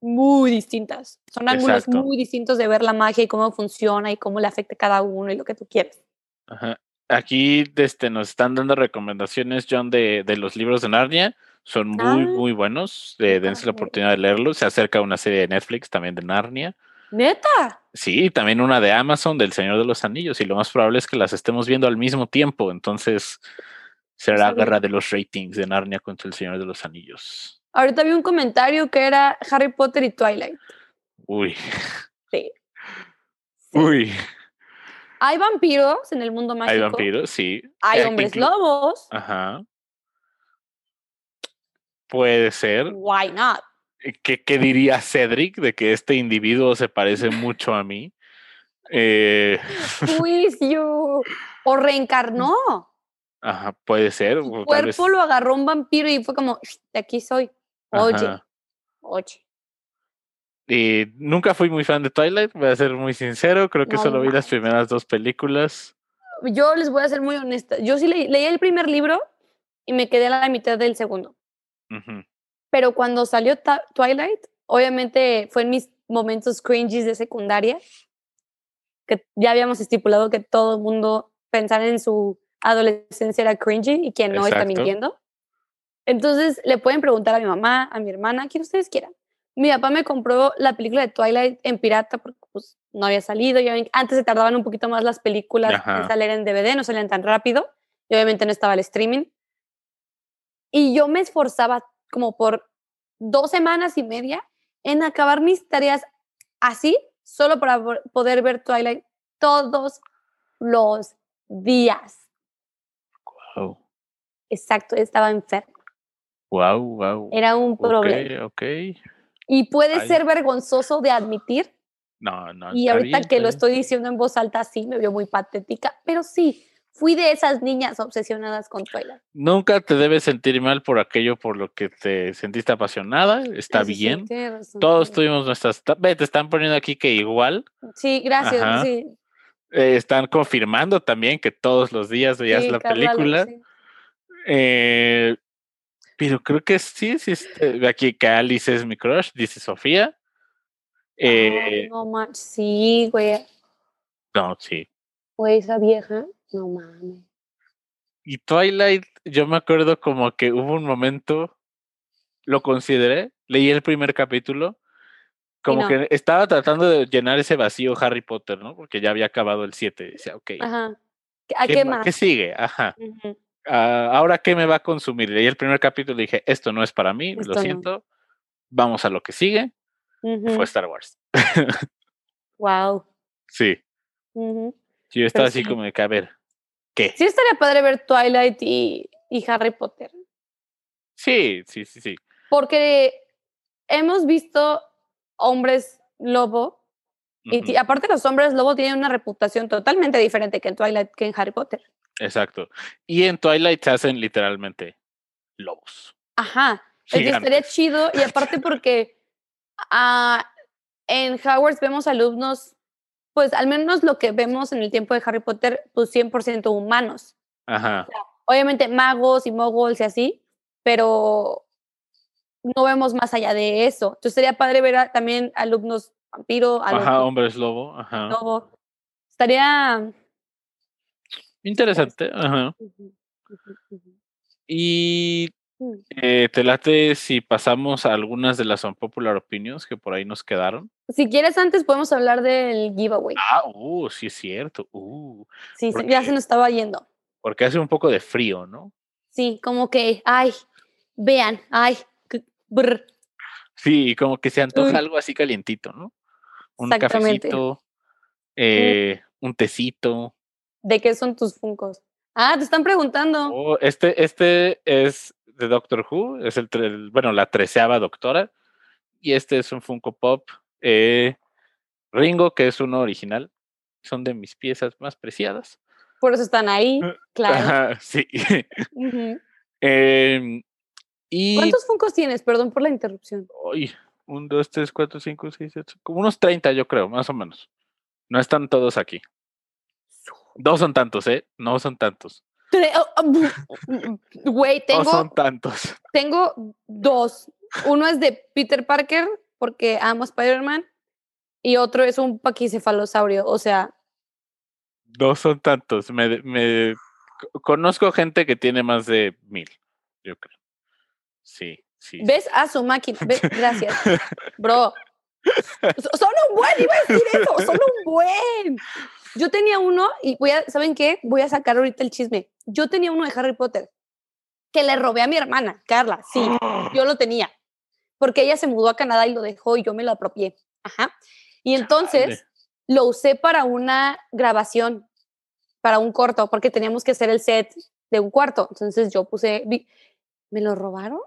muy distintas. Son ángulos muy distintos de ver la magia y cómo funciona y cómo le afecta a cada uno y lo que tú quieres. Ajá. Aquí este, nos están dando recomendaciones, John, de, de los libros de Narnia. Son muy, ah. muy buenos. Eh, dense la oportunidad de leerlos. Se acerca una serie de Netflix también de Narnia. ¿Neta? Sí, también una de Amazon del Señor de los Anillos. Y lo más probable es que las estemos viendo al mismo tiempo. Entonces será la guerra de los ratings de Narnia contra el Señor de los Anillos. Ahorita vi un comentario que era Harry Potter y Twilight. Uy. Sí. Uy. Hay vampiros en el mundo mágico. Hay vampiros, sí. Hay eh, hombres lobos. Ajá. Puede ser. Why not? Eh, ¿Qué, ¿Qué, diría Cedric de que este individuo se parece mucho a mí? Eh... Juicio. O reencarnó. Ajá, puede ser. Su cuerpo lo agarró un vampiro y fue como, de aquí soy. Oye, oye. Y nunca fui muy fan de Twilight, voy a ser muy sincero, creo que solo vi las primeras dos películas. Yo les voy a ser muy honesta, yo sí leí, el primer libro y me quedé a la mitad del segundo. Pero cuando salió Twilight, obviamente fue en mis momentos cringes de secundaria, que ya habíamos estipulado que todo el mundo pensara en su adolescencia era cringy y quien no está mintiendo. Entonces le pueden preguntar a mi mamá, a mi hermana, quien ustedes quieran. Mi papá me compró la película de Twilight en pirata porque pues, no había salido. Ya antes se tardaban un poquito más las películas en salir en DVD, no salían tan rápido. Y obviamente no estaba el streaming. Y yo me esforzaba como por dos semanas y media en acabar mis tareas así, solo para poder ver Twilight todos los días. Wow. Exacto, estaba enfermo. Wow, wow. Era un problema. Ok, Y puede ser vergonzoso de admitir. No, no. Y ahorita que lo estoy diciendo en voz alta, sí, me veo muy patética, pero sí, fui de esas niñas obsesionadas con Twilight. Nunca te debes sentir mal por aquello por lo que te sentiste apasionada, está bien. Todos tuvimos nuestras... Ve, te están poniendo aquí que igual. Sí, gracias, sí. Eh, están confirmando también que todos los días veías la película. Eh, pero creo que sí, sí. Este, aquí que Alice es mi crush, dice Sofía. Eh, no sí, güey. No, sí. Güey, esa vieja, no mames. Y Twilight, yo me acuerdo como que hubo un momento, lo consideré, leí el primer capítulo, como que estaba tratando de llenar ese vacío Harry Potter, ¿no? Porque ya había acabado el 7. Decía, ok. Ajá. ¿A qué, más? ¿Qué sigue? Ajá. Ah, ahora qué me va a consumir. Leí el primer capítulo y dije, esto no es para mí, lo siento. Vamos a lo que sigue. Fue Star Wars. wow. Sí. Yo estaba así como de que, a ver, ¿qué? Sí estaría padre ver Twilight y, y Harry Potter. Sí, sí, sí, sí. Porque hemos visto hombres lobo y aparte los hombres lobo tienen una reputación totalmente diferente que en Twilight que en Harry Potter. Exacto. Y en Twilight se hacen literalmente lobos. Ajá. estaría chido y aparte porque ah, en Hogwarts vemos alumnos, pues al menos lo que vemos en el tiempo de Harry Potter, pues 100% humanos. Ajá. obviamente magos y moguls y así, pero no vemos más allá de eso. Entonces sería padre ver también alumnos vampiro, Ajá, hombres lobo, ajá. Lobo. Estaría Interesante, ajá. Y. Eh, ¿Te late si pasamos a algunas de las unpopular opinions que por ahí nos quedaron? Si quieres, antes podemos hablar del giveaway. Ah, uh, sí es cierto. Uh, sí, ya se nos estaba yendo. Porque hace un poco de frío, ¿no? Sí, como que, ay, vean, ay, brr. Sí, como que se antoja algo así calientito, ¿no? Un cafecito, eh, un tecito. ¿De qué son tus funcos? Ah, te están preguntando. Oh, este, este es de Doctor Who, es el, bueno, la treceava doctora. Y este es un Funko Pop eh, Ringo, que es uno original. Son de mis piezas más preciadas. Por eso están ahí, eh, claro. sí. Em, y, ¿Cuántos Funkos tienes? Perdón por la interrupción. Uy, un, dos, tres, cuatro, cinco, seis, siete, como unos 30 yo creo, más o menos. No están todos aquí. Dos son tantos, ¿eh? No son tantos. Oh, oh, güey, tengo. No son tantos. Tengo dos. Uno es de Peter Parker, porque amo Spider-Man, y otro es un paquicefalosaurio. O sea. No son tantos. Me, me conozco gente que tiene más de mil, yo creo. Sí, sí. ¿Ves? A su máquina. Gracias. Bro. Son un buen, iba a decir eso. Son un buen. Yo tenía uno, y voy a, ¿saben qué? Voy a sacar ahorita el chisme. Yo tenía uno de Harry Potter que le robé a mi hermana, Carla. Sí, yo lo tenía. Porque ella se mudó a Canadá y lo dejó y yo me lo apropié. Ajá. Y entonces lo usé para una grabación, para un corto, porque teníamos que hacer el set de un cuarto. Entonces yo puse, ¿me lo robaron?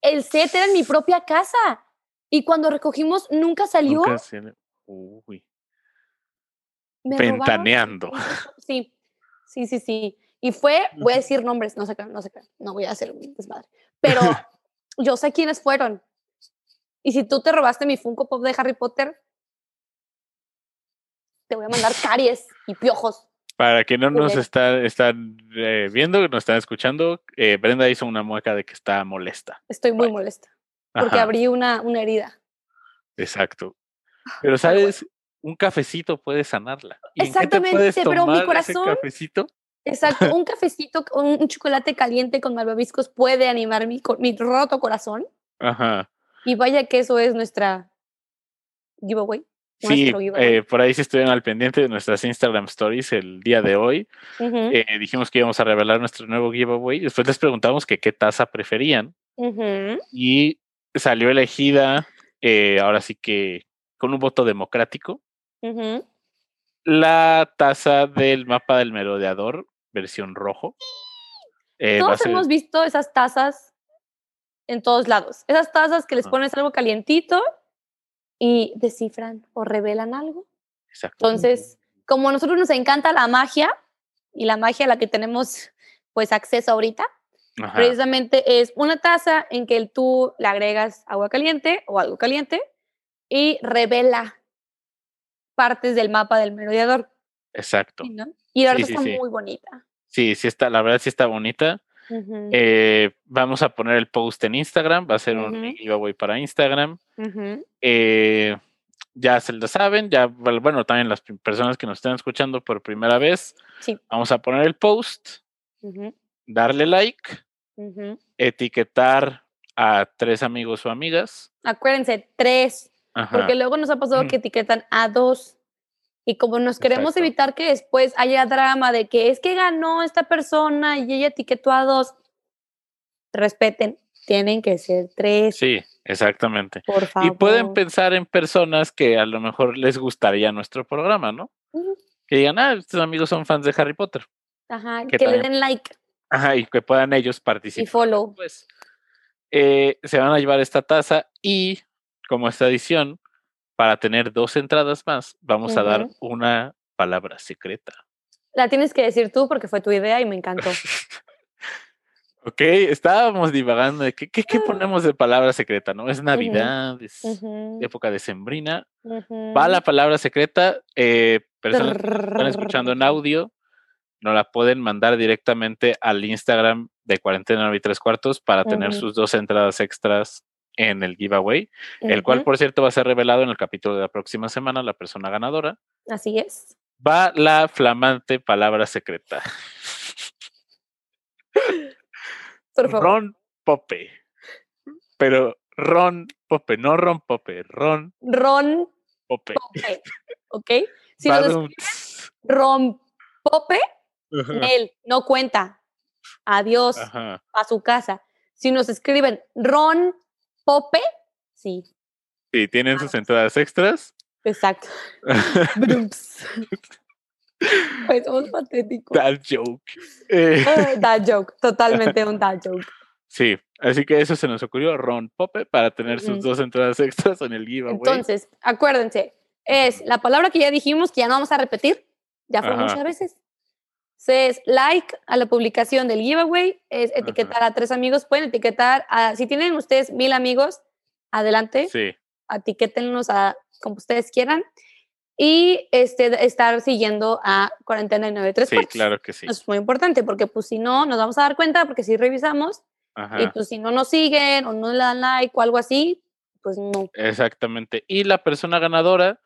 El set era en mi propia casa. Y cuando recogimos, nunca salió. Nunca Uy. Ventaneando. Sí, sí, sí, sí. Y fue, voy a decir nombres, no sé qué, no sé qué, no voy a hacer un desmadre. Pero yo sé quiénes fueron. Y si tú te robaste mi Funko Pop de Harry Potter, te voy a mandar caries y piojos. Para que no nos están, están eh, viendo, nos están escuchando, eh, Brenda hizo una mueca de que está molesta. Estoy muy molesta. Porque abrí una, una herida. Exacto. Pero, ¿sabes? Un cafecito puede sanarla. Exactamente, pero mi corazón. Ese cafecito? Exacto, un cafecito, un, chocolate caliente con malvaviscos puede animar mi, mi roto corazón. Ajá. Y vaya que eso es nuestra giveaway. Sí, eh, por ahí si estuvieron al pendiente de nuestras Instagram stories el día de hoy. Eh, dijimos que íbamos a revelar nuestro nuevo giveaway. Después les preguntamos que qué taza preferían. Y salió elegida, eh, ahora sí que con un voto democrático, la taza del mapa del merodeador, versión rojo. Eh, todos hemos visto esas tazas en todos lados. Esas tazas que les pones algo calientito y descifran o revelan algo. Exacto. Entonces, como a nosotros nos encanta la magia y la magia a la que tenemos pues acceso ahorita, precisamente es una taza en que tú le agregas agua caliente o algo caliente y revela partes del mapa del merodeador. Exacto. Y la verdad está muy bonita. Sí, sí está, la verdad sí está bonita. Eh, vamos a poner el post en Instagram, va a ser un giveaway para Instagram. Eh, ya se lo saben, ya, bueno, también las personas que nos están escuchando por primera vez, vamos a poner el post, darle like, etiquetar a tres amigos o amigas. Acuérdense, tres. Porque luego nos ha pasado que etiquetan a dos. Y como nos queremos evitar que después haya drama de que es que ganó esta persona y ella etiquetó a dos, respeten, tienen que ser tres. Sí, exactamente. Por favor. Y pueden pensar en personas que a lo mejor les gustaría nuestro programa, ¿no? Que digan, ah, estos amigos son fans de Harry Potter. Ajá, que, le den like. Ajá, y que puedan ellos participar. Y follow. Pues, eh, se van a llevar esta taza y como esta edición, para tener dos entradas más, vamos a dar una palabra secreta. La tienes que decir tú porque fue tu idea y me encantó. ok, estábamos divagando de qué, qué, ah. ponemos de palabra secreta, ¿no? Es Navidad, es época de sembrina. Va la palabra secreta, eh, personas que están escuchando en audio, nos la pueden mandar directamente al Instagram de Cuarentena y Tres Cuartos para tener sus dos entradas extras en el giveaway, el cual, por cierto, va a ser revelado en el capítulo de la próxima semana, la persona ganadora. Así es. Va la flamante palabra secreta. Por favor. Ron Pope. Pero Ron Pope, no Ron Pope, Ron. Ron Pope. ¿Ok? Si nos Ron Pope, él no cuenta. Adiós a su casa. Si nos escriben Ron Pope, sí. Sí, tienen sus entradas extras. Exacto. pues somos patéticos. Dad joke. Eh. dad joke, totalmente un dad joke. Sí, así que eso se nos ocurrió Ron Pope para tener sus dos entradas extras en el giveaway. Entonces, acuérdense, es la palabra que ya dijimos, que ya no vamos a repetir, ya fue muchas veces. Es like a la publicación del giveaway, es etiquetar a tres amigos, pueden etiquetar a, si tienen ustedes mil amigos, adelante, sí. etiquétenlos a como ustedes quieran y este, estar siguiendo a Cuarentena y 93 Sí, claro que sí. Eso es muy importante porque pues si no, nos vamos a dar cuenta porque si revisamos y pues si no nos siguen o no le dan like o algo así, pues no. Exactamente. Y la persona ganadora,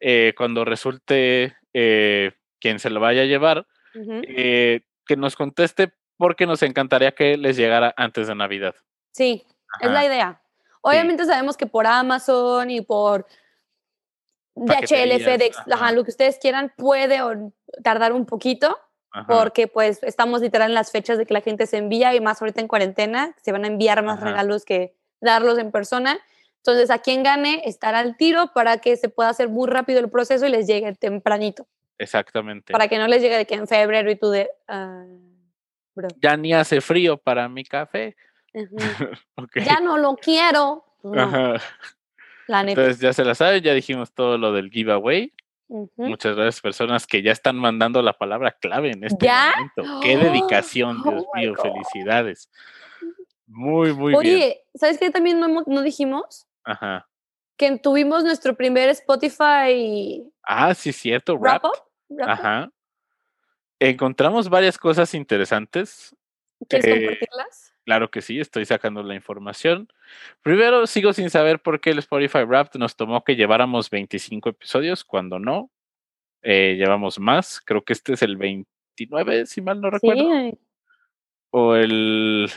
eh, cuando resulte eh, quien se lo vaya a llevar, eh, que nos conteste porque nos encantaría que les llegara antes de Navidad. Sí, es la idea. Obviamente sabemos que por Amazon y por DHL, FedEx, lo que ustedes quieran, puede tardar un poquito, porque pues estamos literal en las fechas de que la gente se envía y más ahorita en cuarentena, se van a enviar más regalos que darlos en persona. Entonces, a quien gane, estar al tiro para que se pueda hacer muy rápido el proceso y les llegue tempranito. Exactamente. Para que no les llegue de que en febrero y tú de... Ah, ya ni hace frío para mi café. Ya no lo quiero. Entonces ya se la sabe, ya dijimos todo lo del giveaway. Muchas gracias personas que ya están mandando la palabra clave en este momento. Qué dedicación, oh Dios mío, felicidades. Muy, muy bien. Oye, ¿sabes qué también no, no dijimos? Ajá. Que tuvimos nuestro primer Spotify. Ah, sí, cierto, rap. Ajá. Encontramos varias cosas interesantes. ¿Quieres eh, compartirlas? Claro que sí, estoy sacando la información. Primero, sigo sin saber por qué el Spotify Wrapped nos tomó que lleváramos 25 episodios, cuando no. Eh, llevamos más, creo que este es el 29, si mal no recuerdo. Sí. O el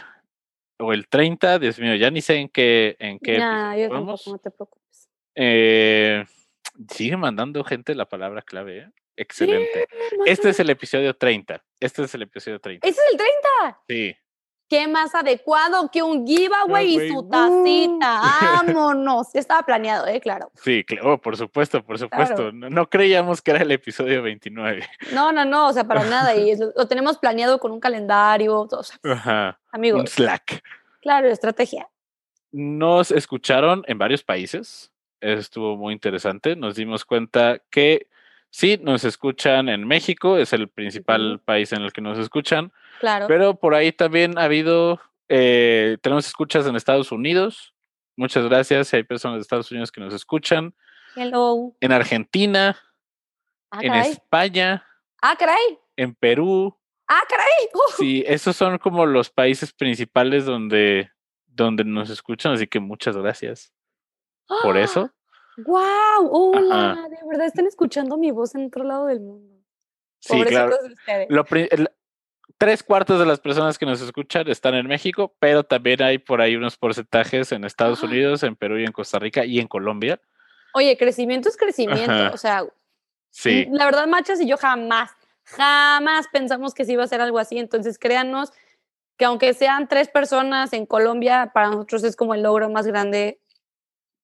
o el 30, Dios mío, ya ni sé en qué en qué yo no te preocupes. Eh, sigue mandando gente la palabra clave, ¿eh? Excelente. este es el episodio 30. Este es el episodio 30. ¿Este es el 30? Sí qué más adecuado que un giveaway y su tacita. Vámonos. estaba planeado, ¿eh? Claro. Sí, claro, por supuesto, por supuesto. No, creíamos que era el episodio 29. No, no, no, o sea, para nada. Y lo, tenemos planeado con un calendario. O sea, Ajá. Amigos. Un Slack. Claro, estrategia. Nos escucharon en varios países. Estuvo muy interesante. Nos dimos cuenta que sí, nos escuchan en México, es el principal país en el que nos escuchan Claro. Pero por ahí también ha habido, eh, tenemos escuchas en Estados Unidos. Muchas gracias. hay personas de Estados Unidos que nos escuchan. Hello. En Argentina. Ah, en España. Ah, caray. En Perú. Ah, caray. Sí, esos son como los países principales donde, donde nos escuchan, así que muchas gracias por eso. ¡Wow! ¡Hola! De verdad están escuchando mi voz en otro lado del mundo. Sí, claro. Lo, tres cuartos de las personas que nos escuchan están en México, pero también hay por ahí unos porcentajes en Estados Unidos, en Perú y en Costa Rica y en Colombia. Oye, crecimiento es crecimiento, o sea, sí. la verdad, Machas y yo jamás, jamás pensamos que se iba a ser algo así, entonces créanos que aunque sean tres personas en Colombia, para nosotros es como el logro más grande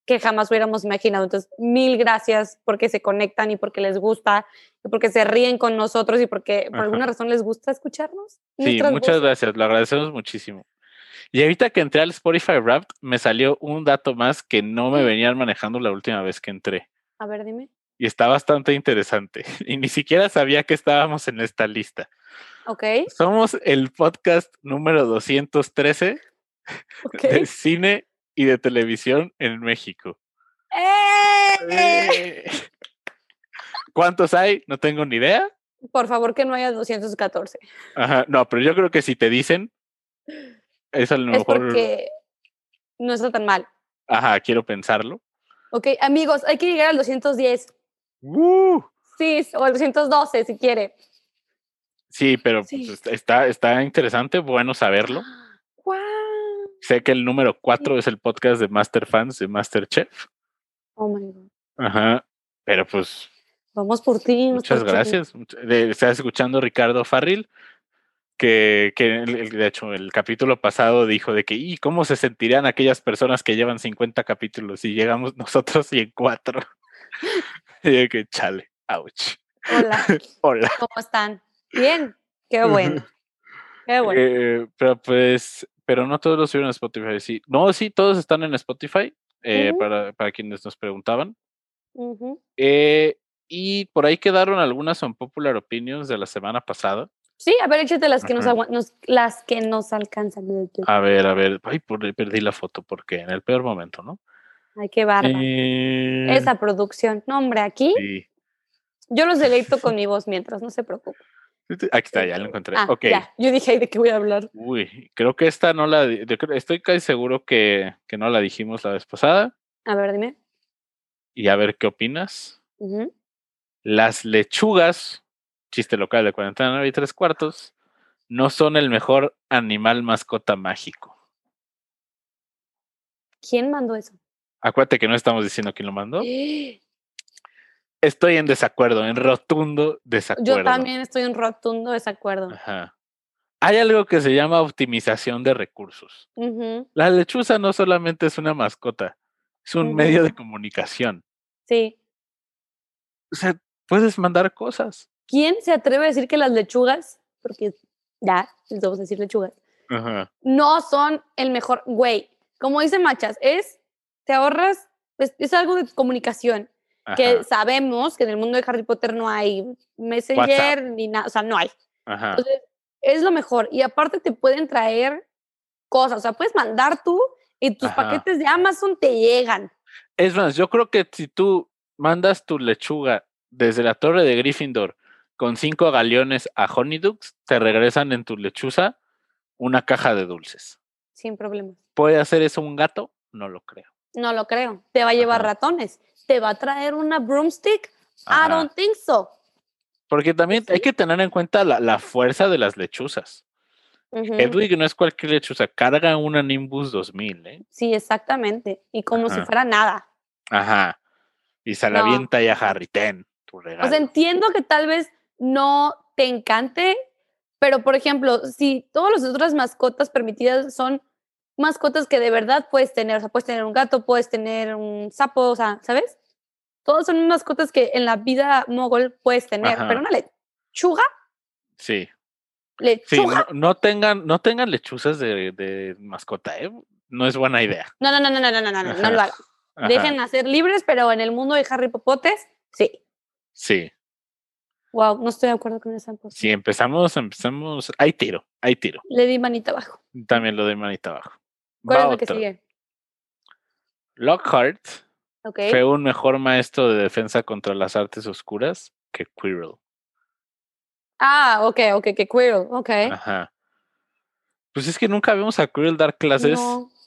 que jamás hubiéramos imaginado. Entonces, mil gracias porque se conectan y porque les gusta, y porque se ríen con nosotros y porque por alguna razón les gusta escucharnos. Sí, muchas gracias, lo agradecemos muchísimo. Y ahorita que entré al Spotify Wrapped, me salió un dato más que no me venían manejando la última vez que entré. A ver, dime. Y está bastante interesante. Y ni siquiera sabía que estábamos en esta lista. Ok. Somos el podcast número 213 de cine y de televisión en México. ¡Eh! ¿Cuántos hay? No tengo ni idea. Por favor, que no haya 214. Ajá, no, pero yo creo que si te dicen, es a lo mejor. porque no está tan mal. Ajá, quiero pensarlo. Ok, amigos, hay que llegar al 210. ¡Uh! Sí, o al 212 si quiere. Sí, pero pues, está, está interesante, bueno saberlo. Sé que el número cuatro es el podcast de Master Fans de Masterchef. Oh my God. Ajá. Pero pues. Vamos por ti. Muchas gracias. Estás escuchando Ricardo Farril, que, que de hecho el capítulo pasado dijo de que, ¿y cómo se sentirían aquellas personas que llevan 50 capítulos y llegamos nosotros y en cuatro? y que chale, ouch. Hola. Hola. ¿Cómo están? Bien. Qué bueno. Qué bueno. Eh, pero pues, pero no todos los subieron a Spotify, sí. No, sí, todos están en Spotify, eh, para, para, quienes nos preguntaban. eh, y por ahí quedaron algunas unpopular opinions de la semana pasada. Sí, a ver, échate las que nos, nos, las que nos alcanzan. A ver, a ver, ay, perdí la foto porque en el peor momento, ¿no? Ay, qué barba. Eh, Esa producción. No, hombre, aquí. Sí. Yo los deleito con mi voz mientras, no se preocupe. Aquí está, ya lo encontré. Ah, ya. Yo dije, ¿de qué voy a hablar? Uy, creo que esta no la. Estoy casi seguro que, que no la dijimos la vez pasada. A ver, dime. Y a ver qué opinas. Las lechugas, chiste local de 49 y tres cuartos, no son el mejor animal mascota mágico. ¿Quién mandó eso? Acuérdate que no estamos diciendo quién lo mandó. Estoy en desacuerdo, en rotundo desacuerdo. Yo también estoy en rotundo desacuerdo. Ajá. Hay algo que se llama optimización de recursos. La lechuza no solamente es una mascota, es un medio de comunicación. Sí. O sea, puedes mandar cosas. ¿Quién se atreve a decir que las lechugas, porque ya, les vamos a decir lechugas, no son el mejor, güey, como dice Machas, es, te ahorras, es algo de comunicación que sabemos que en el mundo de Harry Potter no hay Messenger ni nada, o sea, no hay. Entonces, es lo mejor. Y aparte te pueden traer cosas, o sea, puedes mandar tú y tus paquetes de Amazon te llegan. Es más, yo creo que si tú mandas tu lechuga desde la torre de Gryffindor con cinco galeones a Honeydukes, te regresan en tu lechuza una caja de dulces. Sin problemas. ¿Puede hacer eso un gato? No lo creo. No lo creo. Te va a llevar ratones. ¿Te va a traer una broomstick? I don't think so. Porque también hay que tener en cuenta la, fuerza de las lechuzas. Edwig no es cualquier lechuza, carga una Nimbus 2000, ¿eh? Sí, exactamente. Y como si fuera nada. Ajá. Y se la avienta ya Harry, ten tu regalo. O sea, entiendo que tal vez no te encante, pero por ejemplo, si todas las otras mascotas permitidas son mascotas que de verdad puedes tener. O sea, puedes tener un gato, puedes tener un sapo, o sea, ¿sabes? Todos son mascotas que en la vida mogol puedes tener, pero una lechuga. Sí. Lechuga. Sí, no, tengan, no tengan lechuzas de, de mascota, ¿eh? No es buena idea. No, no, no, no, no, no, no, Ajá. no, lo hagan. Dejen hacer libres, pero en el mundo de Harry Popotes, sí. Sí. Wow, no estoy de acuerdo con esa cosa. Si empezamos, empezamos, hay tiro, hay tiro. Le di manita abajo. También lo di manita abajo. ¿Cuál es que sigue? Lockhart fue un mejor maestro de defensa contra las artes oscuras que Quirrell. Ah, ok, ok, que Quirrell, ok. Ajá. Pues es que nunca vimos a Quirrell dar clases,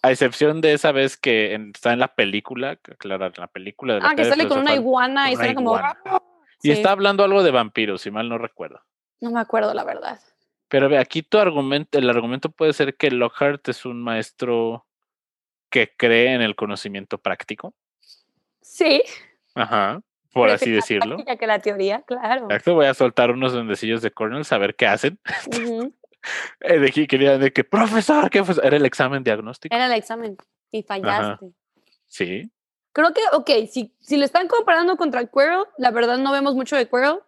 a excepción de esa vez que está en la película, claro, en la película. De ah, que sale con una iguana y sale como... Y está hablando algo de vampiros, si mal no recuerdo. No me acuerdo, la verdad. Pero ve, aquí tu argumento, el argumento puede ser que Lockhart es un maestro que cree en el conocimiento práctico. Sí. Ajá, por así decirlo. Ya que la teoría, claro. Exacto, voy a soltar unos duendecillos de Cornell, a ver qué hacen. De aquí quería de que, profesor, ¿qué fue? Era el examen diagnóstico. Era el examen y fallaste. Sí. Creo que, ok, si, si lo están comparando contra el Quirrell, la verdad no vemos mucho de Quirrell.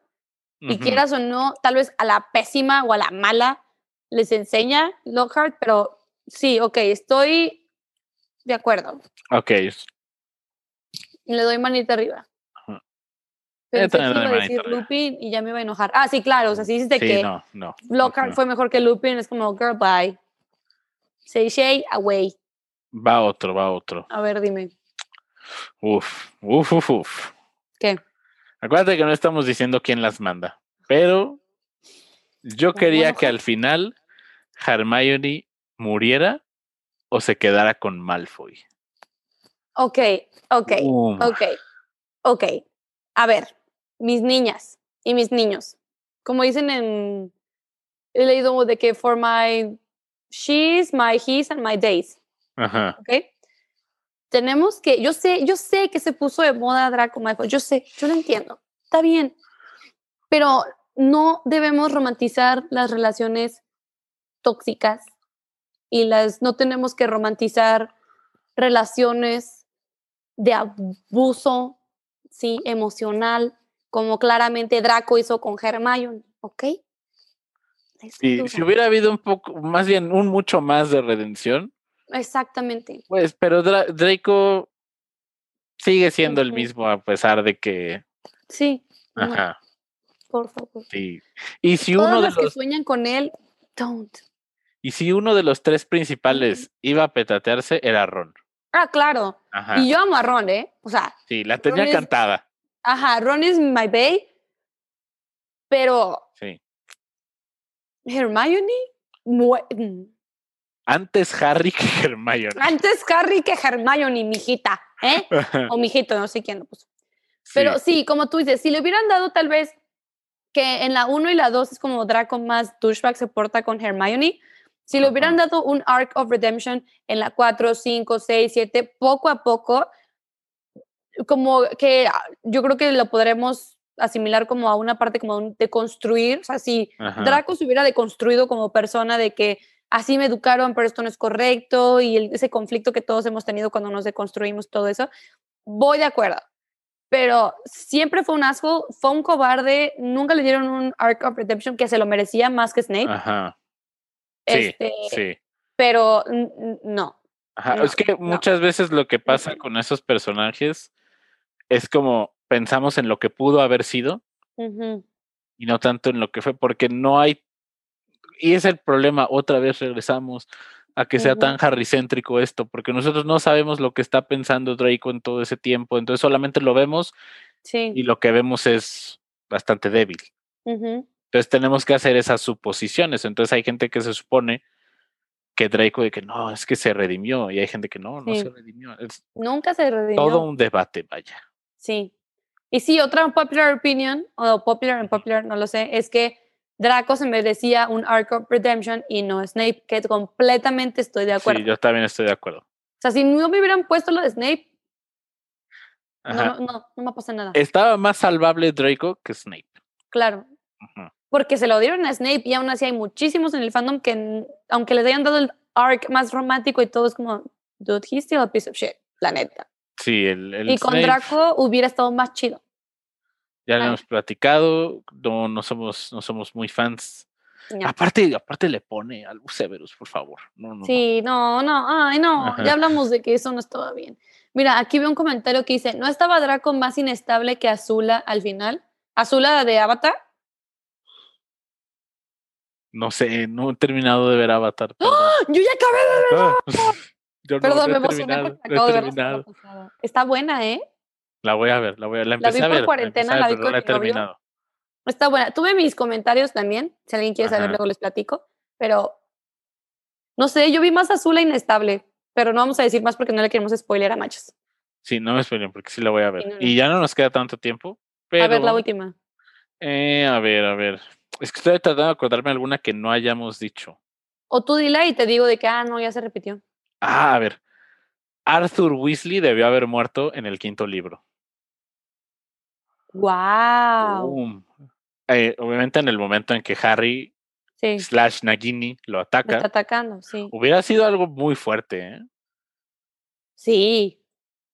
Y quieras o no, tal vez a la pésima o a la mala les enseña Lockhart, pero sí, ok, estoy de acuerdo. Ok. Le doy manita arriba. Pensé que iba a decir Lupin y ya me iba a enojar. Ah, sí, claro, o sea, si dices que no, no, Lockhart fue mejor que Lupin, es como, girl, bye. Say Shay, away. Va otro, va otro. A ver, dime. Uf, uf, uf, uf. ¿Qué? Acuérdate que no estamos diciendo quién las manda, pero yo quería que al final Hermione muriera o se quedara con Malfoy. Ok, ok, ok, ok. A ver, mis niñas y mis niños, como dicen en, he leído de que for my she's, my he's and my days. Ajá. ¿Ok? Tenemos que, yo sé, yo sé que se puso de moda Draco Malfoy, yo sé, yo lo entiendo, está bien, pero no debemos romantizar las relaciones tóxicas y las no tenemos que romantizar relaciones de abuso, sí, emocional, como claramente Draco hizo con Hermione, ¿ok? Y si hubiera habido un poco, más bien un mucho más de redención. Exactamente. Pues, pero Draco sigue siendo el mismo a pesar de que. Sí. Ajá. Por favor. Sí. Y si uno de los que sueñan con él, don't. Y si uno de los tres principales iba a petatearse, era Ron. Ah, claro. Y yo amo a Ron, ¿eh? O sea. Sí, la tenía cantada. ajá, Ron es my babe. Pero. Sí. Hermione. Mm. Antes Harry que Hermione. Antes Harry que Hermione, mijita. ¿Eh? o mijito, no sé quién lo puso. Pero sí. como tú dices, si le hubieran dado tal vez que en la 1 y la 2 es como Draco más douchebag se porta con Hermione, si le hubieran dado un arc of redemption en la 4, 5, 6, 7, poco a poco, como que ah, yo creo que lo podremos asimilar como a una parte como de construir, o sea, si Draco se hubiera deconstruido como persona de que así me educaron, pero esto no es correcto y ese conflicto que todos hemos tenido cuando nos deconstruimos todo eso, voy de acuerdo. Pero siempre fue un asco, fue un cobarde, nunca le dieron un arc of redemption que se lo merecía más que Snape. Ajá. Sí, este, sí. Pero no. es que muchas veces lo que pasa con esos personajes es como pensamos en lo que pudo haber sido y no tanto en lo que fue, porque no hay. Y es el problema, otra vez regresamos a que sea tan harrycéntrico esto, porque nosotros no sabemos lo que está pensando Draco en todo ese tiempo, entonces solamente lo vemos y lo que vemos es bastante débil. Entonces tenemos que hacer esas suposiciones. Entonces hay gente que se supone que Draco de que no, es que se redimió y hay gente que no, no se redimió. Nunca se redimió. Todo un debate, vaya. Sí. Y sí, otra popular opinion, o popular and popular, no lo sé, es que Draco se merecía un arc of redemption y no Snape, que completamente estoy de acuerdo. Sí, yo también estoy de acuerdo. O sea, si no me hubieran puesto lo de Snape, no, no, no, me pasa nada. Estaba más salvable Draco que Snape. Claro. Ajá porque se lo dieron a Snape y aún así hay muchísimos en el fandom que, aunque les hayan dado el arc más romántico y todo, es como, dude, he's still a piece of shit, la neta. Sí, el, el Y con Draco hubiera estado más chido. Ya lo hemos platicado, no, no, somos, no somos muy fans. Aparte, aparte le pone al Severus, por favor. No, no, sí, no, no, ay, no, ya hablamos de que eso no estaba bien. Mira, aquí veo un comentario que dice, ¿no estaba Draco más inestable que Azula al final? ¿Azula de Avatar? No sé, no he terminado de ver Avatar. ¡Ah! Yo ya acabé de ver Yo Perdón, me emocioné terminado. Está buena, ¿eh? La voy a ver, la voy a, la empecé la vi por a ver, cuarentena, la, vi con la he terminado. Está buena. Tuve mis comentarios también, si alguien quiere saber luego les platico, pero no sé, yo vi más azul e inestable, pero no vamos a decir más porque no le queremos spoiler a machos. Sí, no me spoilen porque sí la voy a ver. Y ya no nos queda tanto tiempo. Pero, a ver, la última. Eh, a ver, a ver. Es que estoy tratando de acordarme alguna que no hayamos dicho. O tú dila y te digo de que, ah, no, ya se repitió. Ah, a ver. Arthur Weasley debió haber muerto en el quinto libro. ¡Wow! Eh, obviamente en el momento en que Harry slash Nagini lo ataca. está atacando, sí. Hubiera sido algo muy fuerte, ¿eh? Sí.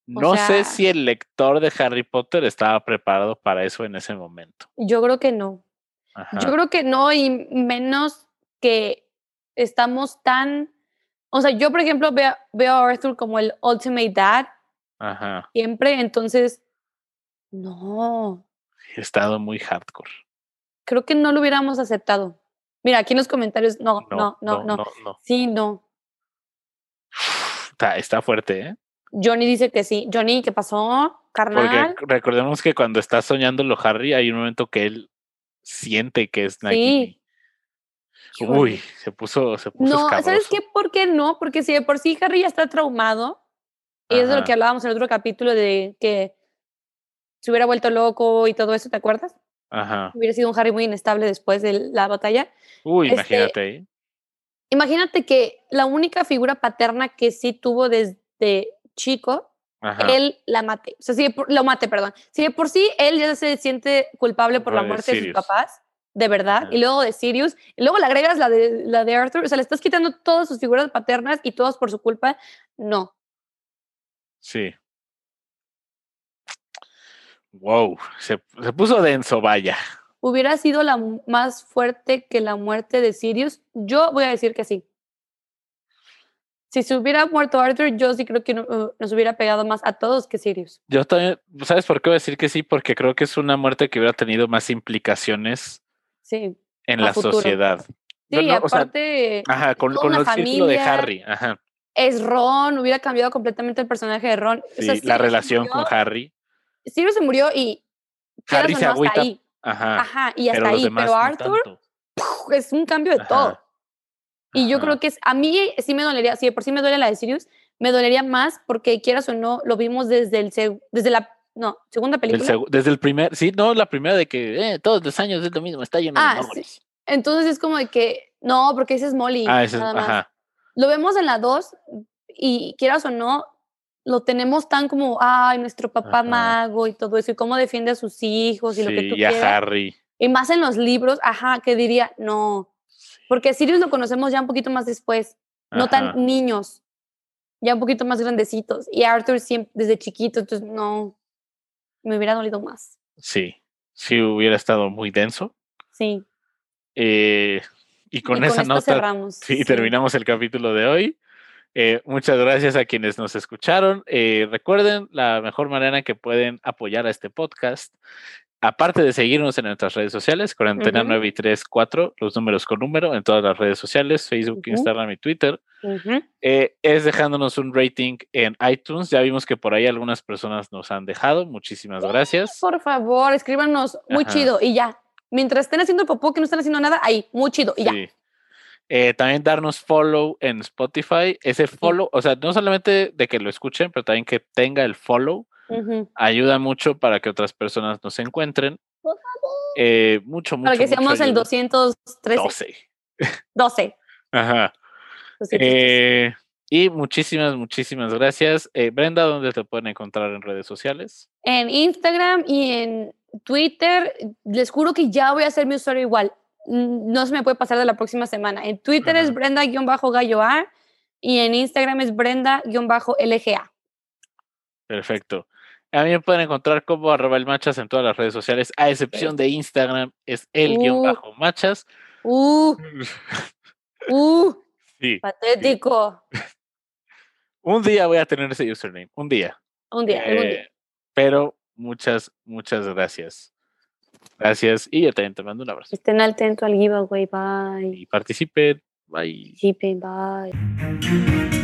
No sé si el lector de Harry Potter estaba preparado para eso en ese momento. Yo creo que no. Yo creo que no, y menos que estamos tan. O sea, yo, por ejemplo, veo, veo a Arthur como el ultimate dad. Ajá. Siempre, entonces. No. He estado muy hardcore. Creo que no lo hubiéramos aceptado. Mira, aquí en los comentarios, no, no, no, no. no, Sí, no. Está, está fuerte, ¿eh? Johnny dice que sí. Johnny, ¿qué pasó? Carnal. Porque recordemos que cuando está soñándolo Harry, hay un momento que él siente que es Nagini. Sí. Uy, se puso, se puso No, ¿sabes qué? ¿Por qué no? Porque si de por sí Harry ya está traumado, y es lo que hablábamos en otro capítulo de que se hubiera vuelto loco y todo eso, ¿te acuerdas? Ajá. Hubiera sido un Harry muy inestable después de la batalla. Uy, este, imagínate imagínate que la única figura paterna que sí tuvo desde chico, él la mate. O sea, sí, lo mate, perdón. Si de por sí él ya se siente culpable por la muerte de sus papás, de verdad, y luego de Sirius, y luego le agregas la de, la de Arthur, o sea, le estás quitando todas sus figuras paternas y todas por su culpa, no. Sí. Wow, se, se puso denso, vaya. ¿Hubiera sido la más fuerte que la muerte de Sirius? Yo voy a decir que sí. Si se hubiera muerto Arthur, yo sí creo que uh, nos hubiera pegado más a todos que Sirius. Yo también, ¿sabes por qué voy a decir que sí? Porque creo que es una muerte que hubiera tenido más implicaciones sí, en la sociedad. Sí, aparte. ajá, con, con el círculo de Harry. Ajá. Es Ron, hubiera cambiado completamente el personaje de Ron. Sí, la relación con Harry. Sirius se murió y. Harry se agüita. Ahí. Ajá. Ajá, y hasta ahí. Pero Arthur es un cambio de todo. Y yo creo que es, a mí sí me dolería, si de por sí me duele la de Sirius, me dolería más porque quieras o no, lo vimos desde el desde la no, segunda película. desde el primer, sí, no, la primera de que eh, todos los años es lo mismo, está lleno ah, de sí. Entonces es como de que, no, porque ese es Molly. Ah, ese más. Ajá. Lo vemos en la 2 y quieras o no, lo tenemos tan como, ay, nuestro papá mago y todo eso, y cómo defiende a sus hijos y lo que tú y a Harry. Y más en los libros, ajá, que diría, no, porque Sirius lo conocemos ya un poquito más después, no tan niños, ya un poquito más grandecitos. Y Arthur siempre desde chiquito, entonces no, me hubiera dolido más. Sí, sí hubiera estado muy denso. Sí. Eh, y con esa nota cerramos, sí, terminamos el capítulo de hoy. Eh, muchas gracias a quienes nos escucharon. Eh, recuerden la mejor manera que pueden apoyar a este podcast aparte de seguirnos en nuestras redes sociales, Cuarentena 9 y 3, 4, los números con número en todas las redes sociales, Facebook, Instagram y Twitter, eh, es dejándonos un rating en iTunes. Ya vimos que por ahí algunas personas nos han dejado. Muchísimas gracias. Por favor, escríbanos muy chido y ya. Mientras estén haciendo popó, que no estén haciendo nada, ahí, muy chido y ya. Eh, también darnos follow en Spotify. Ese follow, o sea, no solamente de que lo escuchen, pero también que tenga el follow Ayuda mucho para que otras personas nos encuentren. Eh, mucho, mucho. Para que seamos el 213. 12. 12. Ajá. Eh, y muchísimas, muchísimas gracias. Eh, Brenda, ¿dónde te pueden encontrar en redes sociales? En Instagram y en Twitter. Les juro que ya voy a hacer mi usuario igual. No se me puede pasar de la próxima semana. En Twitter es Brenda-Gallo A y en Instagram es Brenda-LGA. Perfecto. A mí me pueden encontrar como arroba el machas en todas las redes sociales, a excepción de Instagram, es el guion bajo machas. Uh, uh, sí, patético. Un día voy a tener ese username, un día. Un día, un día. Eh, pero muchas, muchas gracias. Gracias y yo también te mando un abrazo. Estén atentos al giveaway, bye. Y participen, bye. Participen, bye.